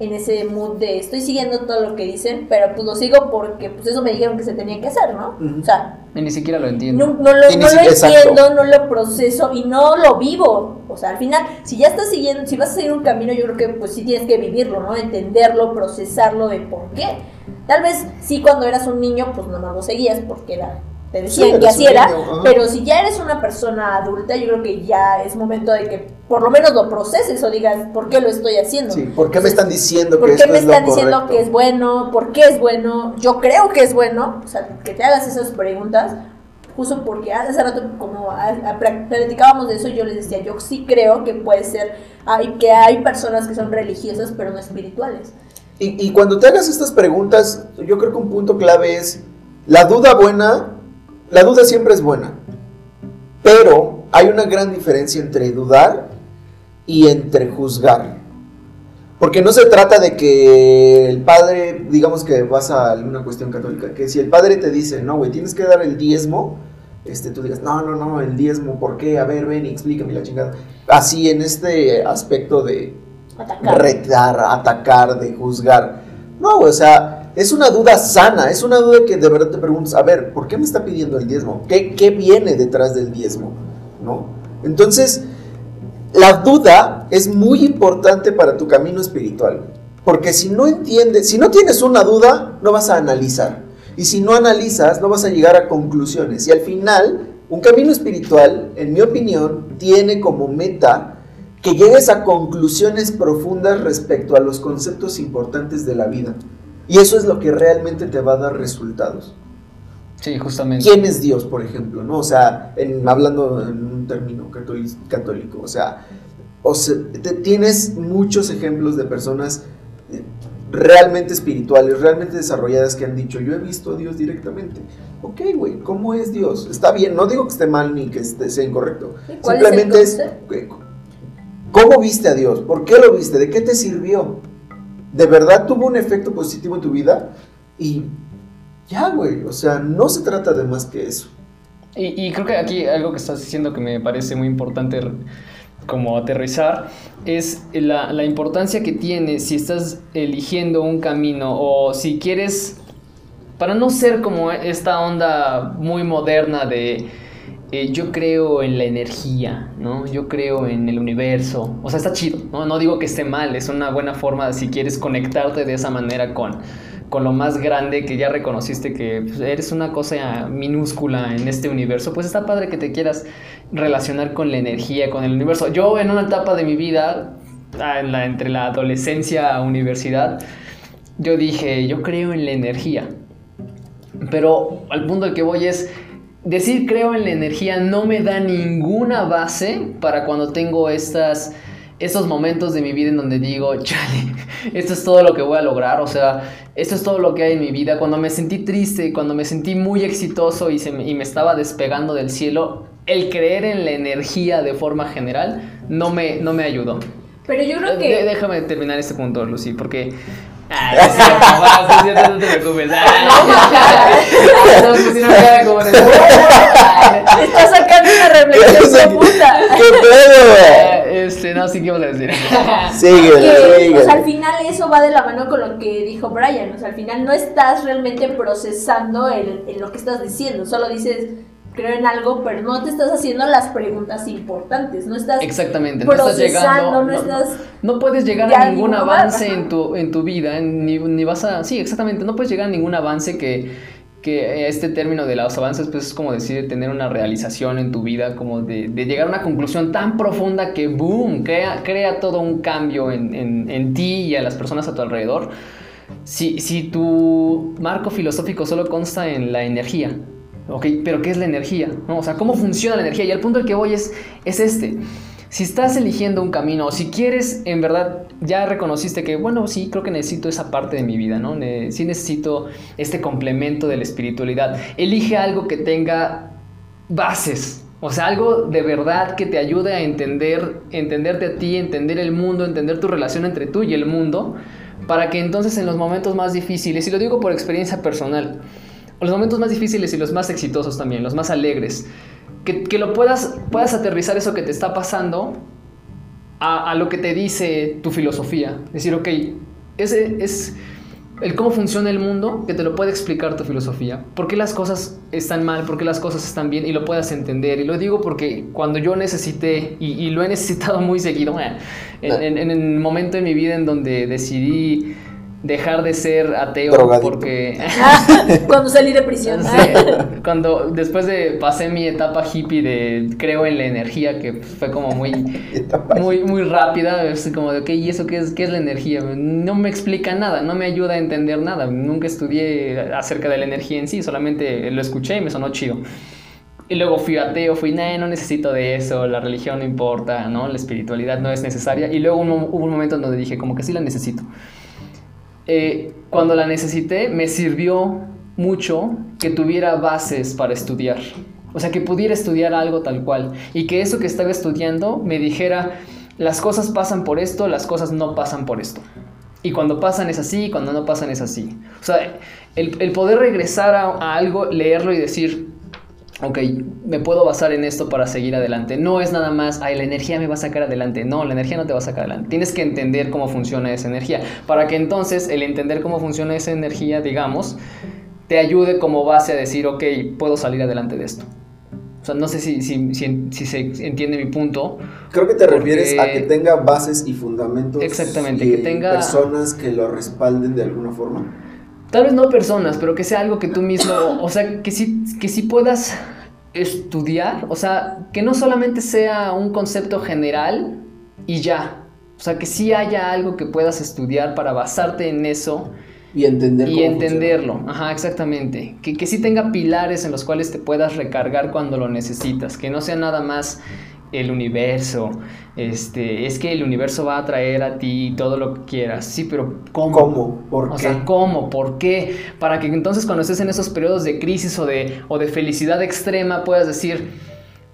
S3: en ese mood de estoy siguiendo todo lo que dicen, pero pues lo sigo porque pues eso me dijeron que se tenía que hacer, ¿no? O sea,
S2: Y ni siquiera lo entiendo.
S3: no, no lo, no lo entiendo, no lo proceso y no lo vivo. O sea, al final, si ya estás siguiendo, si vas a seguir un camino, yo creo que pues sí tienes que vivirlo, ¿no? Entenderlo, procesarlo de por qué. Tal vez sí cuando eras un niño, pues nomás lo seguías porque era, te decían
S1: Sí,
S3: que así era.
S1: niño.
S3: Pero si ya eres una persona adulta, yo creo que ya es momento de que por lo menos lo proceses o digas, ¿por qué lo estoy haciendo?
S1: sí, ¿por qué me están diciendo
S3: ¿Por
S1: que
S3: qué
S1: esto
S3: me
S1: es lo
S3: están diciendo
S1: correcto?
S3: que es bueno? ¿Por qué es bueno? Yo creo que es bueno. O sea, que te hagas esas preguntas justo porque hace rato como a- a- platicábamos de eso, yo les decía, yo sí creo que puede ser, hay, que hay personas que son religiosas pero no espirituales.
S1: Y, y cuando te hagas estas preguntas, yo creo que un punto clave es la duda buena, la duda siempre es buena, pero hay una gran diferencia entre dudar y entre juzgar. Porque no se trata de que el padre, digamos que vas a alguna cuestión católica, que si el padre te dice, no, güey, tienes que dar el diezmo, este, tú digas, no, no, no, el diezmo, ¿por qué? A ver, ven y explícame la chingada. Así en este aspecto de,
S3: Atacar.
S1: retar, atacar, de juzgar. No, güey, o sea, es una duda sana, es una duda que de verdad te preguntas, a ver, ¿por qué me está pidiendo el diezmo? ¿Qué, qué viene detrás del diezmo? ¿No? Entonces, la duda es muy importante para tu camino espiritual, porque si no entiendes, si no tienes una duda, no vas a analizar. Y si no analizas, no vas a llegar a conclusiones. Y al final, un camino espiritual, en mi opinión, tiene como meta que llegues a conclusiones profundas respecto a los conceptos importantes de la vida. Y eso es lo que realmente te va a dar resultados.
S2: Sí, justamente.
S1: ¿Quién es Dios, por ejemplo? ¿no? O sea, en- hablando en un término católico, o sea, o sea, te- tienes muchos ejemplos de personas eh, realmente espirituales, realmente desarrolladas que han dicho, yo he visto a Dios directamente. Ok, güey, ¿cómo es Dios? Está bien, no digo que esté mal ni que esté- sea incorrecto.
S3: ¿Y cuál es el
S1: Simplemente es,
S3: concepto?
S1: ¿cómo viste a Dios? ¿Por qué lo viste? ¿De qué te sirvió? ¿De verdad tuvo un efecto positivo en tu vida? Y ya, güey, o sea, no se trata de más que eso.
S2: Y, y creo que aquí algo que estás diciendo que me parece muy importante como aterrizar es la, la importancia que tiene si estás eligiendo un camino o si quieres, para no ser como esta onda muy moderna de eh, yo creo en la energía, ¿no? Yo creo en el universo. O sea, está chido, ¿no? No digo que esté mal, es una buena forma si quieres conectarte de esa manera con, con lo más grande que ya reconociste que pues, eres una cosa minúscula en este universo, pues está padre que te quieras relacionar con la energía, con el universo. Yo en una etapa de mi vida, ah, entre la adolescencia a universidad, yo dije, yo creo en la energía. Pero al punto al que voy es, decir creo en la energía no me da ninguna base para cuando tengo estas, estos momentos de mi vida en donde digo, [laughs] chale, esto es todo lo que voy a lograr, o sea, esto es todo lo que hay en mi vida. Cuando me sentí triste, cuando me sentí muy exitoso y, se me, y me estaba despegando del cielo, el creer en la energía de forma general no me, no me ayudó.
S3: Pero yo creo
S2: De-
S3: que...
S2: déjame terminar este punto, Lucy, porque... Ah, es cierto, no te preocupes. Ah, no, sí, no queda como de-
S3: Te está sacando una reflexión profunda.
S1: ¿Qué pedo?
S2: Ah, Este, no, sí, ¿qué ibas a decir?
S1: Síguele.
S3: o sea, al final eso va de la mano con lo que dijo Brian. O sea, al final no estás realmente procesando el, el lo que estás diciendo. Solo dices, creo en algo, pero no te estás haciendo las preguntas importantes. No estás
S2: Exactamente, no estás llegando.
S3: no estás...
S2: no puedes llegar a ningún avance en tu, en tu vida, en- ni, ni vas a... Sí, exactamente, no puedes llegar a ningún avance que, que este término de los avances, pues es como decir, tener una realización en tu vida, como de, de llegar a una conclusión tan profunda que, boom, crea, crea todo un cambio en, en, en ti y a las personas a tu alrededor. Si, si tu marco filosófico solo consta en la energía, ok, pero ¿qué es la energía? ¿No? O sea, ¿cómo funciona la energía? Y al punto al que voy es, es este. Si estás eligiendo un camino, o si quieres, en verdad, ya reconociste que, bueno, sí, creo que necesito esa parte de mi vida, ¿no? Sí necesito este complemento de la espiritualidad. Elige algo que tenga bases. O sea, algo de verdad que te ayude a entender, entenderte a ti, entender el mundo, entender tu relación entre tú y el mundo, para que entonces en los momentos más difíciles, y lo digo por experiencia personal, los momentos más difíciles y los más exitosos también, los más alegres, que, que lo puedas, puedas aterrizar eso que te está pasando a, a lo que te dice tu filosofía. Decir, ok, ese es el cómo funciona el mundo que te lo puede explicar tu filosofía. ¿Por qué las cosas están mal? ¿Por qué las cosas están bien? Y lo puedas entender. Y lo digo porque cuando yo necesité, y, y lo he necesitado [laughs] muy seguido, eh, en, en- en el momento en mi vida en donde decidí dejar de ser ateo
S1: Drogadicto.
S2: porque... [laughs]
S3: Cuando salí de prisión.
S2: Sí, cuando después de pasé mi etapa hippie de creo en la energía que fue como muy [laughs] muy muy rápida, es como de ok, ¿y eso qué es qué es la energía? No me explica nada, no me ayuda a entender nada. Nunca estudié acerca de la energía en sí, solamente lo escuché y me sonó chido. Y luego fui ateo, fui, no, no necesito de eso, la religión no importa, ¿no? La espiritualidad no es necesaria. Y luego hubo un momento en donde dije, como que sí la necesito. Eh, cuando la necesité, me sirvió mucho que tuviera bases para estudiar. O sea, que pudiera estudiar algo tal cual. Y que eso que estaba estudiando me dijera, las cosas pasan por esto, las cosas no pasan por esto. Y cuando pasan es así, y cuando no pasan es así. O sea, el, poder regresar a algo, leerlo y decir, ok, me puedo basar en esto para seguir adelante. No es nada más, ay, la energía me va a sacar adelante. No, la energía no te va a sacar adelante. Tienes que entender cómo funciona esa energía. Para que entonces el entender cómo funciona esa energía, digamos, te ayude como base a decir, ok, puedo salir adelante de esto. O sea, no sé si, si, si, se entiende mi punto.
S1: Creo que te refieres a que tenga bases y fundamentos.
S2: Exactamente, que tenga...
S1: Personas que lo respalden de alguna forma.
S2: Tal vez no personas, pero que sea algo que tú mismo, o sea, que sí, que sí puedas estudiar, o sea, que no solamente sea un concepto general y ya, o sea, que sí haya algo que puedas estudiar para basarte en eso.
S1: Y entender
S2: Y entenderlo, ajá, exactamente. Que, que sí tenga pilares en los cuales te puedas recargar cuando lo necesitas, que no sea nada más el universo, este, es que el universo va a traer a ti todo lo que quieras. Sí, pero ¿cómo?
S1: ¿Cómo? ¿Por
S2: qué?
S1: O
S2: sea, ¿cómo? ¿Por qué? Para que entonces cuando estés en esos periodos de crisis o de, o de felicidad extrema puedas decir,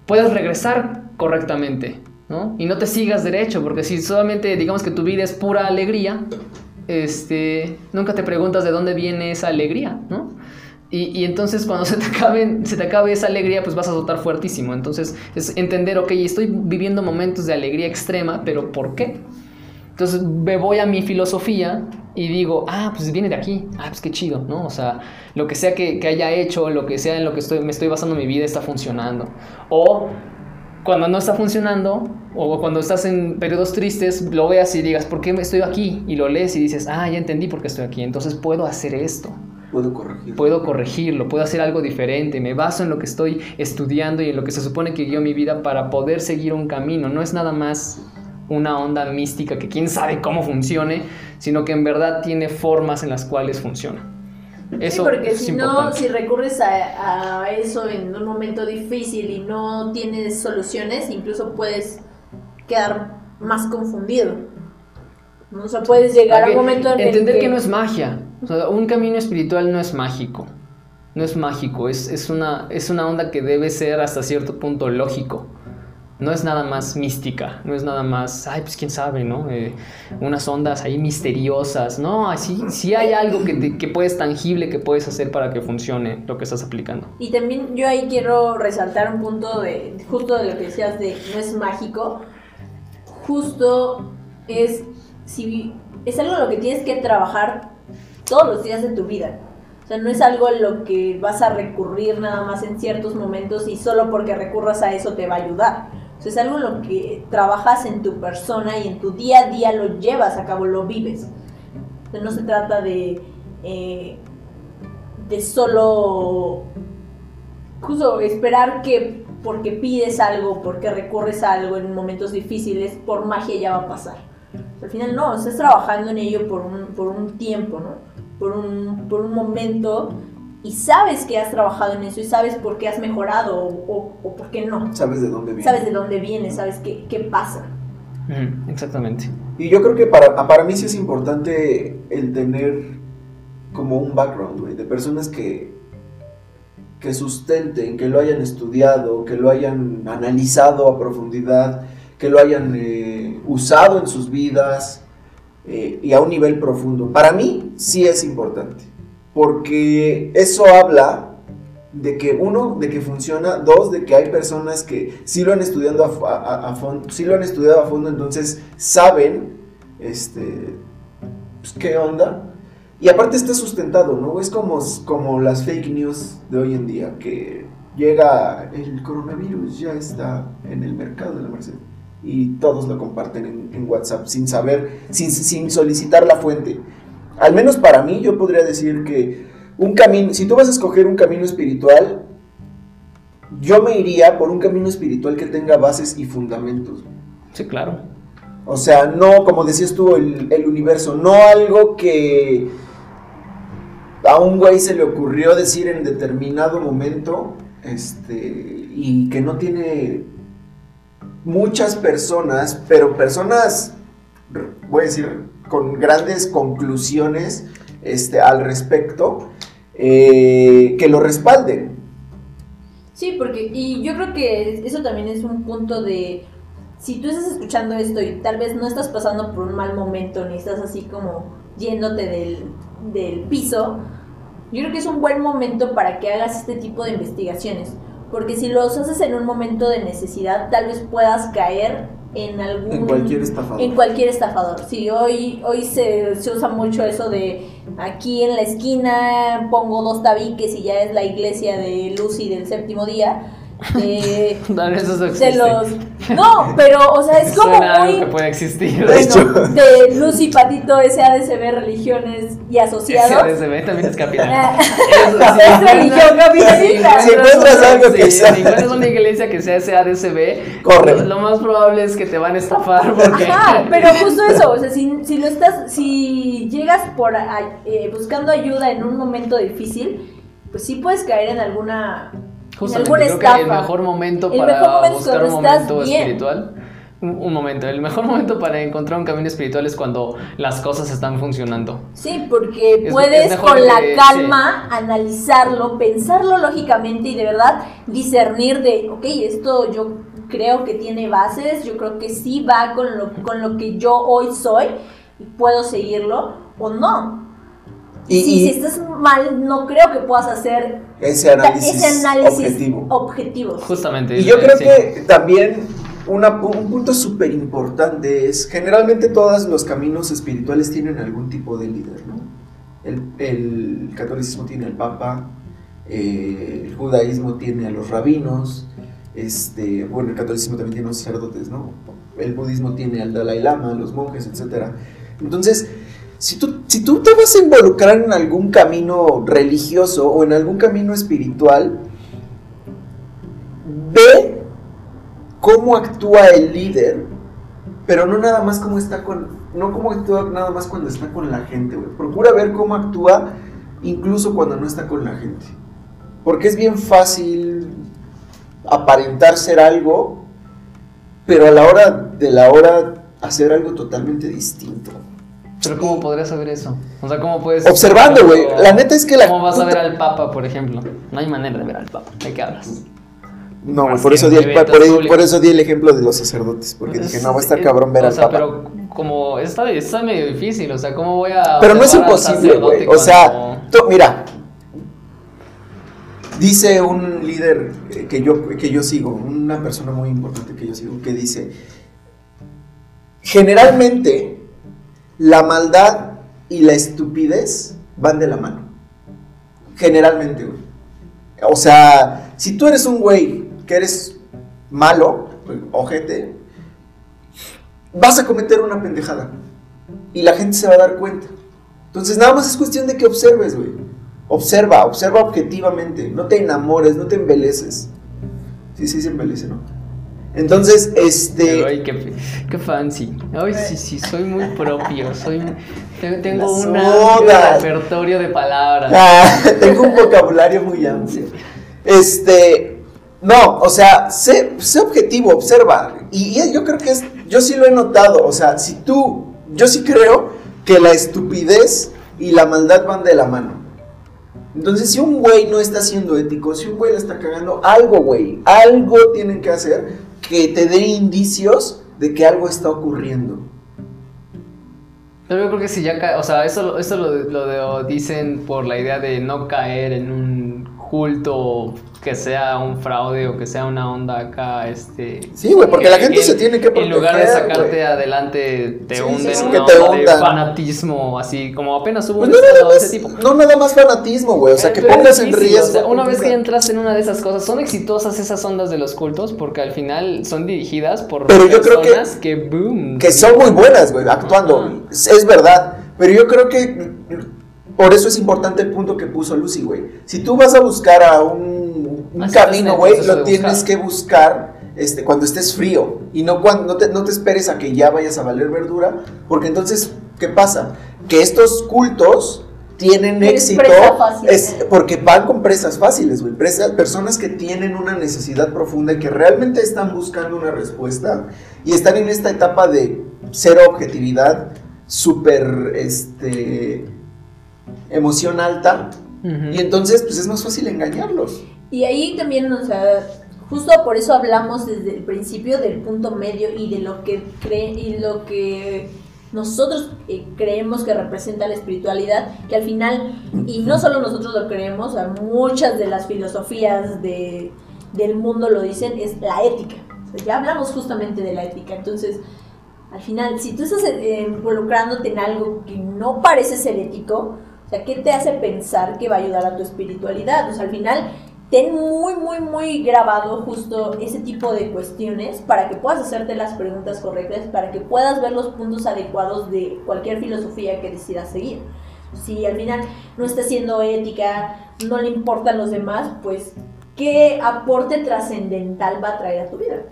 S2: puedas regresar correctamente, ¿no? Y no te sigas derecho, porque si solamente digamos que tu vida es pura alegría, este, nunca te preguntas de dónde viene esa alegría, ¿no? Y, entonces cuando se te, acabe, se te acabe esa alegría, pues vas a soltar fuertísimo. Entonces es entender, ok, estoy viviendo momentos de alegría extrema, pero ¿por qué? Entonces me voy a mi filosofía y digo, ah, pues viene de aquí, ah, pues qué chido, ¿no? O sea, lo que sea que, haya hecho, lo que sea en lo que estoy, me estoy basando mi vida está funcionando. O cuando no está funcionando, o cuando estás en periodos tristes, lo veas y digas, ¿por qué estoy aquí? Y lo lees y dices, ah, ya entendí por qué estoy aquí, entonces puedo hacer esto.
S1: Puedo corregirlo.
S2: Puedo corregirlo, puedo hacer algo diferente, me baso en lo que estoy estudiando y en lo que se supone que guió mi vida para poder seguir un camino. No es nada más una onda mística que quién sabe cómo funcione, sino que en verdad tiene formas en las cuales funciona.
S3: Eso sí, porque si no, si recurres a, a, eso en un momento difícil y no tienes soluciones, incluso puedes quedar más confundido. O sea, puedes llegar a un momento
S2: en Entender que... que no es magia. O sea, un camino espiritual no es mágico. No es mágico, es, es, una, es una onda que debe ser hasta cierto punto lógico. No es nada más mística, no es nada más, ay, pues quién sabe, ¿no? Eh, unas ondas ahí misteriosas, ¿no? Así, sí hay algo que, que puedes tangible que puedes hacer para que funcione lo que estás aplicando.
S3: Y también yo ahí quiero resaltar un punto de, justo de lo que decías de no es mágico, justo es, si, es algo en lo que tienes que trabajar todos los días de tu vida. O sea, no es algo a lo que vas a recurrir nada más en ciertos momentos y solo porque recurras a eso te va a ayudar. O sea, es algo en lo que trabajas en tu persona y en tu día a día lo llevas a cabo, lo vives. O sea, no se trata de, eh, de solo justo esperar que porque pides algo, porque recurres a algo en momentos difíciles, por magia ya va a pasar. Al final no, estás trabajando en ello por un, por un tiempo, ¿no? Por un, por un momento y sabes que has trabajado en eso y sabes por qué has mejorado o, o, por qué no.
S1: Sabes de dónde viene.
S3: Sabes de dónde viene, sabes qué, qué pasa.
S2: exactamente.
S1: Y yo creo que para, para mí sí es importante el tener como un background, de personas que, que sustenten, que lo hayan estudiado, que lo hayan analizado a profundidad, que lo hayan eh, usado en sus vidas, eh, y a un nivel profundo. Para mí sí es importante, porque eso habla de que uno, de que funciona, dos, de que hay personas que sí lo han estudiado a, fondo, sí lo han estudiado a fondo, entonces saben, este, pues, qué onda. Y aparte está sustentado, ¿no? Es como, como las fake news de hoy en día, que llega el coronavirus, ya está en el mercado de la Merced y todos lo comparten en, WhatsApp sin saber, sin, sin, solicitar la fuente. Al menos para mí yo podría decir que un camino, si tú vas a escoger un camino espiritual, yo me iría por un camino espiritual que tenga bases y fundamentos.
S2: Sí, claro.
S1: O sea, no, como decías tú, el, el universo, no algo que a un güey se le ocurrió decir en determinado momento este, y que no tiene muchas personas, pero personas, voy a decir, con grandes conclusiones este, al respecto, eh, que lo respalden.
S3: Sí, porque, y yo creo que eso también es un punto de, si tú estás escuchando esto y tal vez no estás pasando por un mal momento, ni estás así como yéndote del, del piso, yo creo que es un buen momento para que hagas este tipo de investigaciones. Porque si los haces en un momento de necesidad, tal vez puedas caer en algún...
S1: En cualquier estafador.
S3: En cualquier estafador. Sí, hoy, hoy se, se usa mucho eso de aquí en la esquina pongo dos tabiques y ya es la iglesia de Lucy del séptimo día. Eh,
S2: Dale, [laughs] eso
S3: de
S2: existe.
S3: los no pero o sea es [laughs] como
S2: Suena
S3: muy
S2: que puede existir.
S1: De hecho.
S3: bueno, de Lucy Patito SADCB religiones y asociados
S2: SDB también es capital. Eso,
S3: Es religión capitalista.
S1: Si encuentras algo que sea-
S2: Si encuentras una iglesia que sea SADCB,
S1: Corre.
S2: Lo, lo más probable es que te van a estafar porque.
S3: Ajá, pero justo eso, o sea, si, si lo estás, si llegas por a- eh, buscando ayuda en un momento difícil, pues sí puedes caer en alguna,
S2: Justamente, creo que
S3: estafa.
S2: el mejor momento
S3: El
S2: para
S3: mejor momento
S2: buscar un momento espiritual. Un, un momento, el mejor momento para encontrar un camino espiritual es cuando las cosas están funcionando.
S3: Sí, porque
S2: Es-
S3: puedes
S2: es
S3: con la
S2: que-
S3: calma analizarlo, pensarlo lógicamente y de verdad discernir de, ok, esto yo creo que tiene bases, yo creo que sí va con lo, con lo que yo hoy soy y puedo seguirlo o no.
S1: Y,
S3: si,
S1: y
S3: si estás mal, no creo que puedas hacer
S1: ese análisis,
S3: ese análisis
S1: objetivo.
S3: objetivo.
S2: Justamente.
S1: Y yo
S2: eh,
S1: creo
S2: sí.
S1: que también una- un punto súper importante es, generalmente todos los caminos espirituales tienen algún tipo de líder, ¿no? El, el catolicismo tiene al papa, eh, el judaísmo tiene a los rabinos, este, bueno, el catolicismo también tiene a los sacerdotes, ¿no? El budismo tiene al Dalai Lama, a los monjes, etc. Entonces, si tú, si tú te vas a involucrar en algún camino religioso o en algún camino espiritual, ve cómo actúa el líder, pero no nada más cómo está con, no cómo actúa nada más cuando está con la gente, güey. Procura ver cómo actúa incluso cuando no está con la gente. Porque es bien fácil aparentar ser algo, pero a la hora de la hora hacer algo totalmente distinto.
S2: Pero ¿cómo podrías saber eso? O sea, ¿cómo puedes...
S1: Observando, güey. La neta es que la
S2: ¿Cómo vas a ver al Papa, por ejemplo? No hay manera de ver al Papa. ¿De qué hablas?
S1: No, güey,
S2: Así
S1: por eso, di el, por, eso di el ejemplo de los sacerdotes, porque dije, no, va a estar
S2: Es-
S1: cabrón ver
S2: o
S1: al
S2: sea,
S1: Papa.
S2: Pero como está, está medio difícil, o sea, ¿cómo voy a...
S1: Pero no es imposible, güey. O sea,
S2: cuando-
S1: tú- mira, dice un líder que yo, que yo sigo, una persona muy importante que yo sigo, que dice, generalmente la maldad y la estupidez van de la mano. Generalmente, güey. O sea, si tú eres un güey que eres malo, ojete, vas a cometer una pendejada. Y la gente se va a dar cuenta. Entonces, nada más es cuestión de que observes, güey. Observa, observa objetivamente. No te enamores, no te embeleces. Sí, sí, se embelece, ¿no? Entonces, este.
S2: Ay, qué, qué fancy. Ay, sí, sí, soy muy propio. Soy, te- tengo un repertorio de palabras.
S1: Ah, [laughs] tengo un vocabulario muy amplio. Este, no, o sea, sé, sé objetivo, observa. Y, y yo creo que es, yo sí lo he notado. O sea, si tú, yo sí creo que la estupidez y la maldad van de la mano. Entonces, si un güey no está siendo ético, si un güey la está cagando, algo, güey, algo tienen que hacer que te dé indicios de que algo está ocurriendo.
S2: Pero yo creo que si ya cae, o sea, eso, lo- eso lo, lo de- dicen por la idea de no caer en un culto que sea un fraude o que sea una onda acá, este...
S1: Sí, güey, porque la gente
S2: en-
S1: se tiene que proteger.
S2: En lugar de sacarte adelante, te
S1: Sí,
S2: hunden
S1: sí, que
S2: una
S1: te
S2: onda de fanatismo, así como apenas hubo
S1: Pues
S2: un
S1: no, nada más,
S2: ese tipo.
S1: no nada más fanatismo, güey. O sea, que
S2: pero
S1: pongas en riesgo.
S2: o sea, una vez que entras en una de esas cosas, son exitosas esas ondas de los cultos porque al final son dirigidas por
S1: Pero yo creo que-
S2: personas que, boom.
S1: Que son muy buenas, güey, actuando. Es verdad. Pero yo creo que por eso es importante el punto que puso Lucy, güey. Si tú vas a buscar a un, un camino, güey, lo tienes
S2: buscar.
S1: que buscar este, cuando estés frío. Y no, cuando, no, te, no te esperes a que ya vayas a valer verdura. Porque entonces, ¿qué pasa? Que estos cultos tienen éxito es porque van con presas fáciles, güey. Presas, personas que tienen una necesidad profunda y que realmente están buscando una respuesta y están en esta etapa de cero objetividad, súper, este, emoción alta. Y entonces, pues es más fácil engañarlos.
S3: Y ahí también, o sea, justo por eso hablamos desde el principio del punto medio y de lo que cree y lo que nosotros eh, creemos que representa la espiritualidad, que al final, y no solo nosotros lo creemos, o sea, muchas de las filosofías de, del mundo lo dicen, es la ética. Ya hablamos justamente de la ética, entonces, al final, si tú estás eh, involucrándote en algo que no parece ser ético, o sea, ¿qué te hace pensar que va a ayudar a tu espiritualidad? O sea, al final, ten muy, muy, muy grabado justo ese tipo de cuestiones para que puedas hacerte las preguntas correctas, para que puedas ver los puntos adecuados de cualquier filosofía que decidas seguir. Si al final no está siendo ética, no le importan los demás, pues, ¿qué aporte trascendental va a traer a tu vida?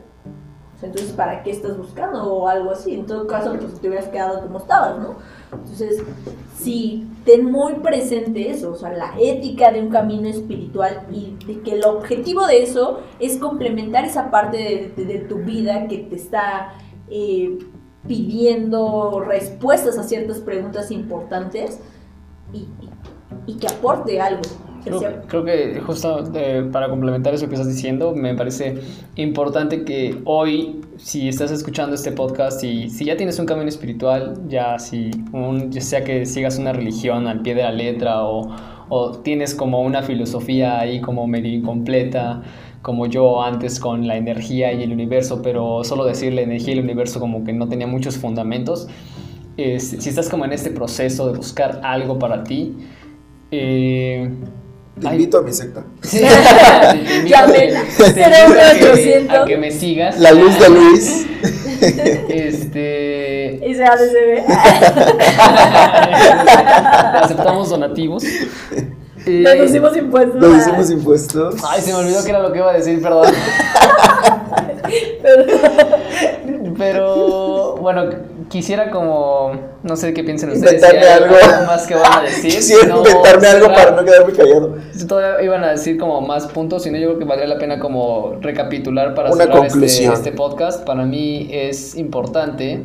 S3: Entonces, ¿para qué estás buscando? O algo así. En todo caso, pues te hubieras quedado como estabas, ¿no? Entonces, sí, ten muy presente eso, o sea, la ética de un camino espiritual y de que el objetivo de eso es complementar esa parte de, tu vida que te está eh, pidiendo respuestas a ciertas preguntas importantes y que aporte algo.
S2: Creo, creo que justo eh, para complementar eso que estás diciendo, me parece importante que hoy, si estás escuchando este podcast y si ya tienes un camino espiritual, ya, si un- ya sea que sigas una religión al pie de la letra o, o tienes como una filosofía ahí como medio incompleta, como yo antes con la energía y el universo, pero solo decir la energía y el universo como que no tenía muchos fundamentos. Es- si estás como en este proceso de buscar algo para ti, eh,
S1: Te
S2: Ay.
S1: invito a mi secta.
S2: Sí. [laughs] Te invito
S3: Llámenla.
S2: a que- te
S3: Cerebro
S2: invito a que-
S3: 800.
S2: A que me sigas.
S1: La luz de Luis. [laughs]
S2: Este.
S3: ese ADCB. [laughs]
S2: Aceptamos donativos. Eh,
S3: Deducimos impuestos.
S1: Deducimos impuestos.
S2: Ay, se me olvidó que era lo que iba a decir, perdón. Pero bueno, quisiera como. No sé qué piensen ustedes.
S1: Inventarme algo. [laughs]
S2: más que van a decir. [laughs]
S1: Quisiera
S2: No,
S1: inventarme algo para no quedarme callado.
S2: Si Todavía iban a decir como más puntos, sino yo creo que valdría la pena como recapitular para
S1: Una
S2: cerrar este, este podcast. Para mí es importante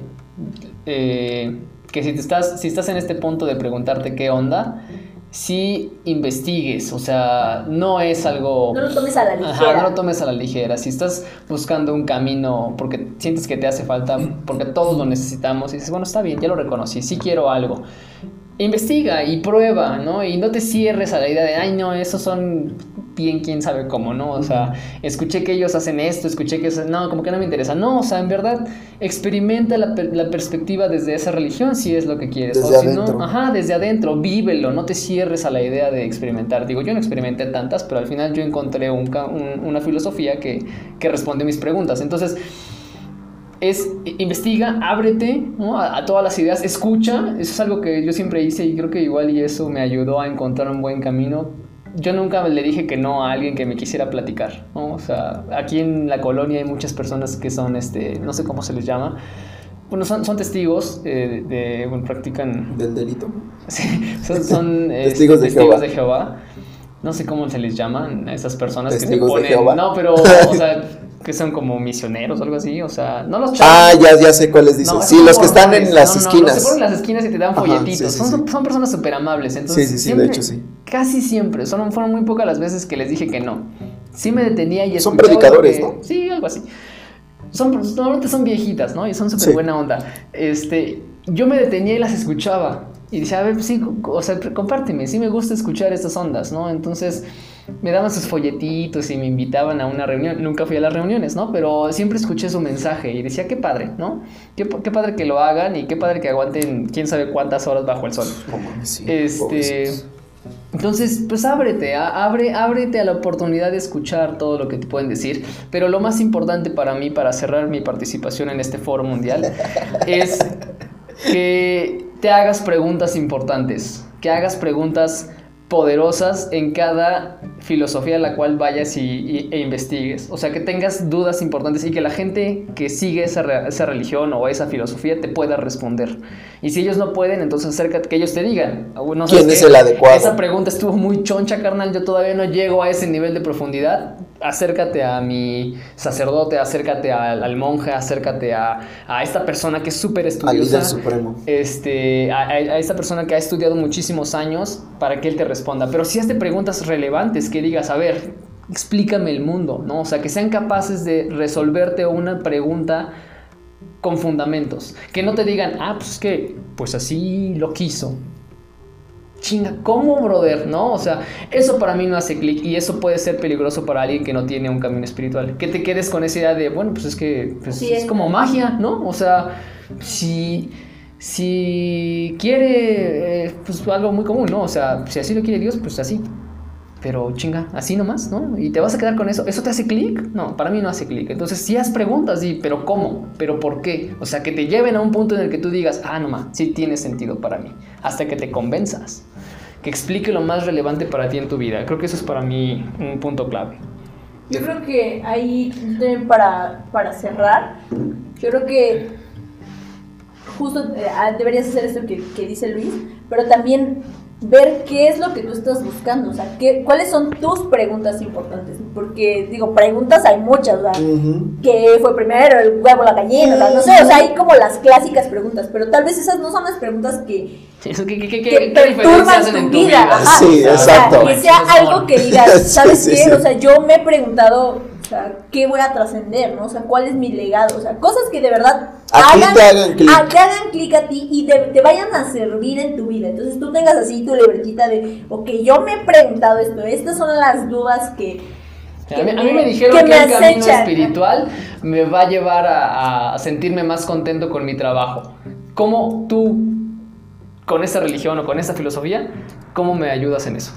S2: eh, que si, te estás, si estás en este punto de preguntarte qué onda, si investigues, o sea, no es algo...
S3: No lo tomes a la ligera.
S2: Ajá, no lo tomes a la ligera. Si estás buscando un camino porque sientes que te hace falta, porque todos lo necesitamos, y dices, bueno, está bien, ya lo reconocí, sí quiero algo. Investiga y prueba, ¿no? Y no te cierres a la idea de, ay, no, esos son bien quién sabe cómo, ¿no? O sea, escuché que ellos hacen esto, escuché que eso, no, como que no me interesa. No, o sea, en verdad, experimenta la, per- la perspectiva desde esa religión si es lo que quieres.
S1: Desde
S2: o si
S1: adentro.
S2: no, ajá, desde adentro, vívelo, no te cierres a la idea de experimentar. Digo, yo no experimenté tantas, pero al final yo encontré un ca- un- una filosofía que, que responde mis preguntas. Entonces, es investiga, ábrete ¿no? a, a todas las ideas, escucha, eso es algo que yo siempre hice y creo que igual y eso me ayudó a encontrar un buen camino. Yo nunca le dije que no a alguien que me quisiera platicar, ¿no? O sea, aquí en la colonia hay muchas personas que son, este, no sé cómo se les llama, bueno, son, son testigos eh, de, bueno, practican
S1: Del delito.
S2: Sí, son, son, [laughs] este,
S1: Testigos de Jehová.
S2: de Jehová. No sé cómo se les llaman a esas personas que se
S1: Testigos de
S2: ponen.
S1: Jehová.
S2: No, pero, o sea, [laughs] que son como misioneros o algo así. O sea, no los chavos.
S1: Ah, ya, ya sé cuáles dices.
S2: No,
S1: sí, los que están en las
S2: No, no,
S1: esquinas.
S2: los que ponen en las esquinas y te dan
S1: Ajá,
S2: folletitos.
S1: sí, sí,
S2: son,
S1: sí.
S2: son personas súper amables. Entonces,
S1: Sí, sí, sí,
S2: siempre-
S1: de hecho sí.
S2: Casi siempre. Son, fueron muy pocas las veces que les dije que no. Sí me detenía y
S1: Son predicadores,
S2: que-
S1: ¿no?
S2: Sí, algo así. Son, normalmente son viejitas, ¿no? Y son súper buena onda. Este, yo me detenía y las escuchaba. Y decía, a ver, sí, o sea, compárteme, sí me gusta escuchar estas ondas, ¿no? Entonces me daban sus folletitos y me invitaban a una reunión. Nunca fui a las reuniones, ¿no? Pero siempre escuché su mensaje y decía, qué padre, ¿no? Qué, qué padre que lo hagan y qué padre que aguanten quién sabe cuántas horas bajo el sol.
S1: Sí,
S2: Este, entonces, pues ábrete, abre, ábrete a la oportunidad de escuchar todo lo que te pueden decir. Pero lo más importante para mí, para cerrar mi participación en este foro mundial, [laughs] es que te hagas preguntas importantes, que hagas preguntas poderosas en cada filosofía a la cual vayas y, y- e investigues. O sea, que tengas dudas importantes y que la gente que sigue esa, re- esa religión o esa filosofía te pueda responder. Y si ellos no pueden, entonces acércate, que ellos te digan. "Ah, No,
S1: ¿Quién
S2: ¿sabes
S1: es
S2: qué?
S1: el adecuado?
S2: Esa pregunta estuvo muy choncha, carnal. Yo todavía no llego a ese nivel de profundidad. Acércate a mi sacerdote, acércate al, al monje, acércate a, a esta persona que es súper
S1: Al
S2: estudiosa
S1: líder supremo.
S2: este, a, esta persona que ha estudiado muchísimos años para que él te responda. Pero si hazte preguntas relevantes, que digas, a ver, explícame el mundo, ¿no? O sea, que sean capaces de resolverte una pregunta con fundamentos. Que no te digan, ah, pues es que, pues así lo quiso. Chinga, ¿cómo, brother? ¿No? O sea, eso para mí no hace clic y eso puede ser peligroso para alguien que no tiene un camino espiritual. Que te quedes con esa idea de, bueno, pues es que pues,
S3: Sí,
S2: es
S3: es-
S2: como magia, ¿no? O sea, si, si quiere, eh, pues algo muy común, ¿no? O sea, si así lo quiere Dios, pues así. Pero chinga, así nomás, ¿no? Y te vas a quedar con eso. ¿Eso te hace clic? No, para mí no hace clic. Entonces, si haz preguntas, y, pero ¿cómo? ¿Pero por qué? O sea, que te lleven a un punto en el que tú digas, ah, no más, sí tiene sentido para mí. Hasta que te convenzas. Que explique lo más relevante para ti en tu vida. Creo que eso es para mí un punto clave.
S3: Yo creo que ahí, para, para cerrar, yo creo que justo eh, ah, deberías hacer esto que, que dice Luis, pero también ver qué es lo que tú estás buscando, o sea, qué, cuáles son tus preguntas importantes, porque digo, preguntas hay muchas, ¿verdad? ¿Qué fue primero, el huevo o la gallina? No sé, o sea, hay como las clásicas preguntas, pero tal vez esas no son las preguntas que,
S2: Sí, eso, ¿Qué,
S3: que perturban tu
S2: en
S3: vida. Ajá.
S1: Sí,
S3: O sea,
S1: exacto.
S3: que sea algo que digas, [laughs] ¿sabes
S1: sí,
S3: qué?
S1: sí.
S3: O sea, yo me he preguntado, sea, ¿qué voy a trascender, no? O sea, ¿cuál es mi legado? O sea, cosas que de verdad
S1: A ti te hagan clic.
S3: a- que hagan clic a ti y te vayan a servir en tu vida. Entonces tú tengas así tu libretita de, ok, yo me he preguntado esto, estas son las dudas que...
S2: A mí, a mí me dijeron
S3: que
S2: que,
S3: me
S2: el camino espiritual me va a llevar a, a sentirme más contento con mi trabajo. ¿Cómo tú, con esta religión o con esta filosofía, cómo me ayudas en eso?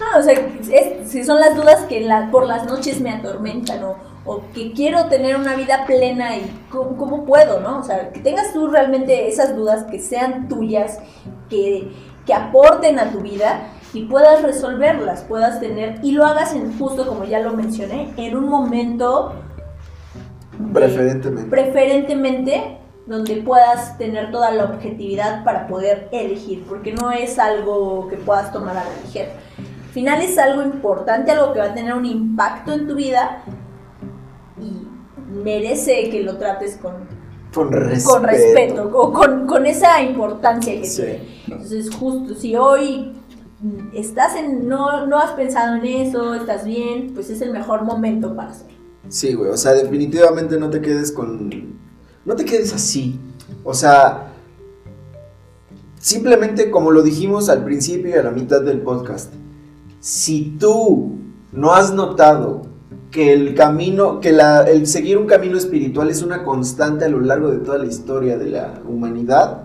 S3: Ajá, o sea, es- si son las dudas que la- por las noches me atormentan o, o que quiero tener una vida plena y cómo, cómo puedo, ¿no? O sea, que tengas tú realmente esas dudas que sean tuyas, que, que aporten a tu vida y puedas resolverlas, puedas tener y lo hagas en justo como ya lo mencioné, en un momento de-
S1: Preferentemente.
S3: preferentemente donde puedas tener toda la objetividad para poder elegir, porque no es algo que puedas tomar a la ligera. Al final es algo importante, algo que va a tener un impacto en tu vida y merece que lo trates con,
S1: Con respeto.
S3: con respeto o con, con esa importancia que
S1: Sí.
S3: tiene. Entonces, justo si hoy estás en, no, no has pensado en eso, estás bien, pues es el mejor momento para hacerlo.
S1: Sí, güey, o sea, definitivamente no te quedes con... No te quedes así. O sea, simplemente como lo dijimos al principio y a la mitad del podcast, si tú no has notado que el camino, que la, el seguir un camino espiritual es una constante a lo largo de toda la historia de la humanidad,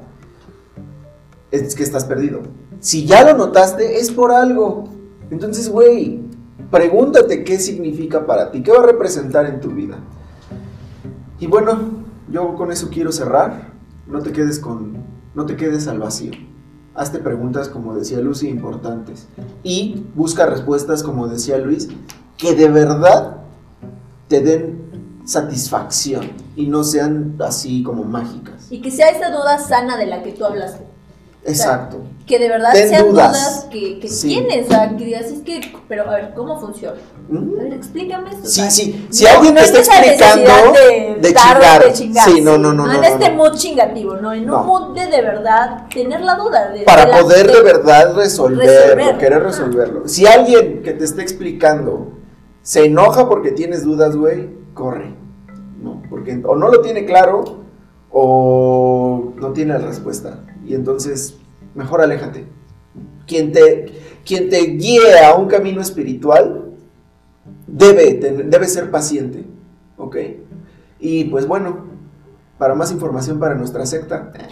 S1: es que estás perdido. Si ya lo notaste, es por algo. Entonces, güey, pregúntate qué significa para ti, qué va a representar en tu vida. Y bueno, yo con eso quiero cerrar. No te quedes con, no te quedes al vacío. Hazte preguntas, como decía Lucy, importantes. Y busca respuestas, como decía Luis, que de verdad te den satisfacción y no sean así como mágicas.
S3: Y que sea esa duda sana de la que tú hablaste.
S1: Exacto.
S3: Que de verdad
S1: Ten
S3: sean
S1: dudas.
S3: dudas, que, que
S1: Sí.
S3: tienes, o sea, que digas, es que, pero a ver, ¿cómo funciona?
S1: Ujú.
S3: A ver, explícame esto. o
S1: Sí,
S3: sea,
S1: sí. Si
S3: no-
S1: alguien
S3: en
S1: está explicando, de,
S3: de, dar,
S1: chingar.
S3: de chingar,
S1: Sí, no, no, no.
S3: No,
S1: no,
S3: en
S1: no,
S3: este
S1: no.
S3: mood chingativo, no, en un mood de de verdad tener la duda. De,
S1: Para
S3: de
S1: poder de
S3: de-
S1: verdad resolverlo, querer resolverlo. Si alguien que te esté explicando se enoja porque tienes dudas, güey, corre. No, porque o no lo tiene claro o no tiene la respuesta. Y entonces, mejor aléjate. Quien te, quien te guíe a un camino espiritual debe, debe ser paciente, ¿ok? Y pues bueno, para más información para nuestra secta, [laughs]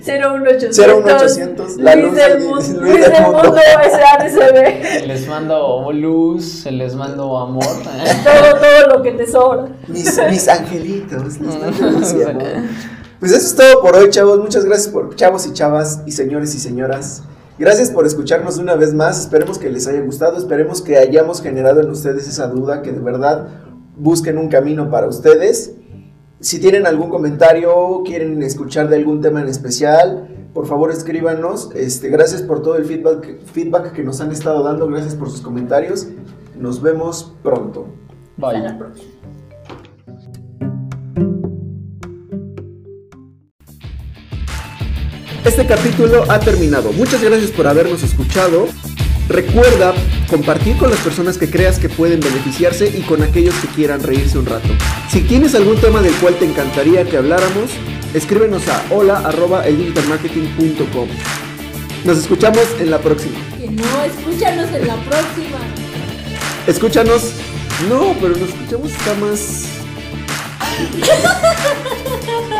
S3: 01800
S1: 01800, la
S3: Luis
S1: luz
S3: del
S1: del-
S3: mundo,
S1: Luis
S3: Luis
S1: del
S3: del
S1: mundo.
S3: mundo SADCB.
S2: Les mando luz, les mando amor. [laughs]
S3: Todo, todo lo que te sobra.
S1: mis, mis angelitos. [laughs] Pues eso es todo por hoy, chavos. Muchas gracias por chavos y chavas y señores y señoras. Gracias por escucharnos una vez más. Esperemos que les haya gustado. Esperemos que hayamos generado en ustedes esa duda, que de verdad busquen un camino para ustedes. Si tienen algún comentario, quieren escuchar de algún tema en especial, por favor escríbanos. Este, gracias por todo el feedback, feedback que nos han estado dando. Gracias por sus comentarios. Nos vemos pronto.
S3: Hasta
S2: Bye.
S3: la próxima.
S1: Este capítulo ha terminado. Muchas gracias por habernos escuchado. Recuerda compartir con las personas que creas que pueden beneficiarse y con aquellos que quieran reírse un rato. Si tienes algún tema del cual te encantaría que habláramos, escríbenos a hola@edigitalmarketing.com. Nos escuchamos en la próxima.
S3: Que no, escúchanos en la próxima.
S1: Escúchanos. No, pero nos escuchamos está más [laughs]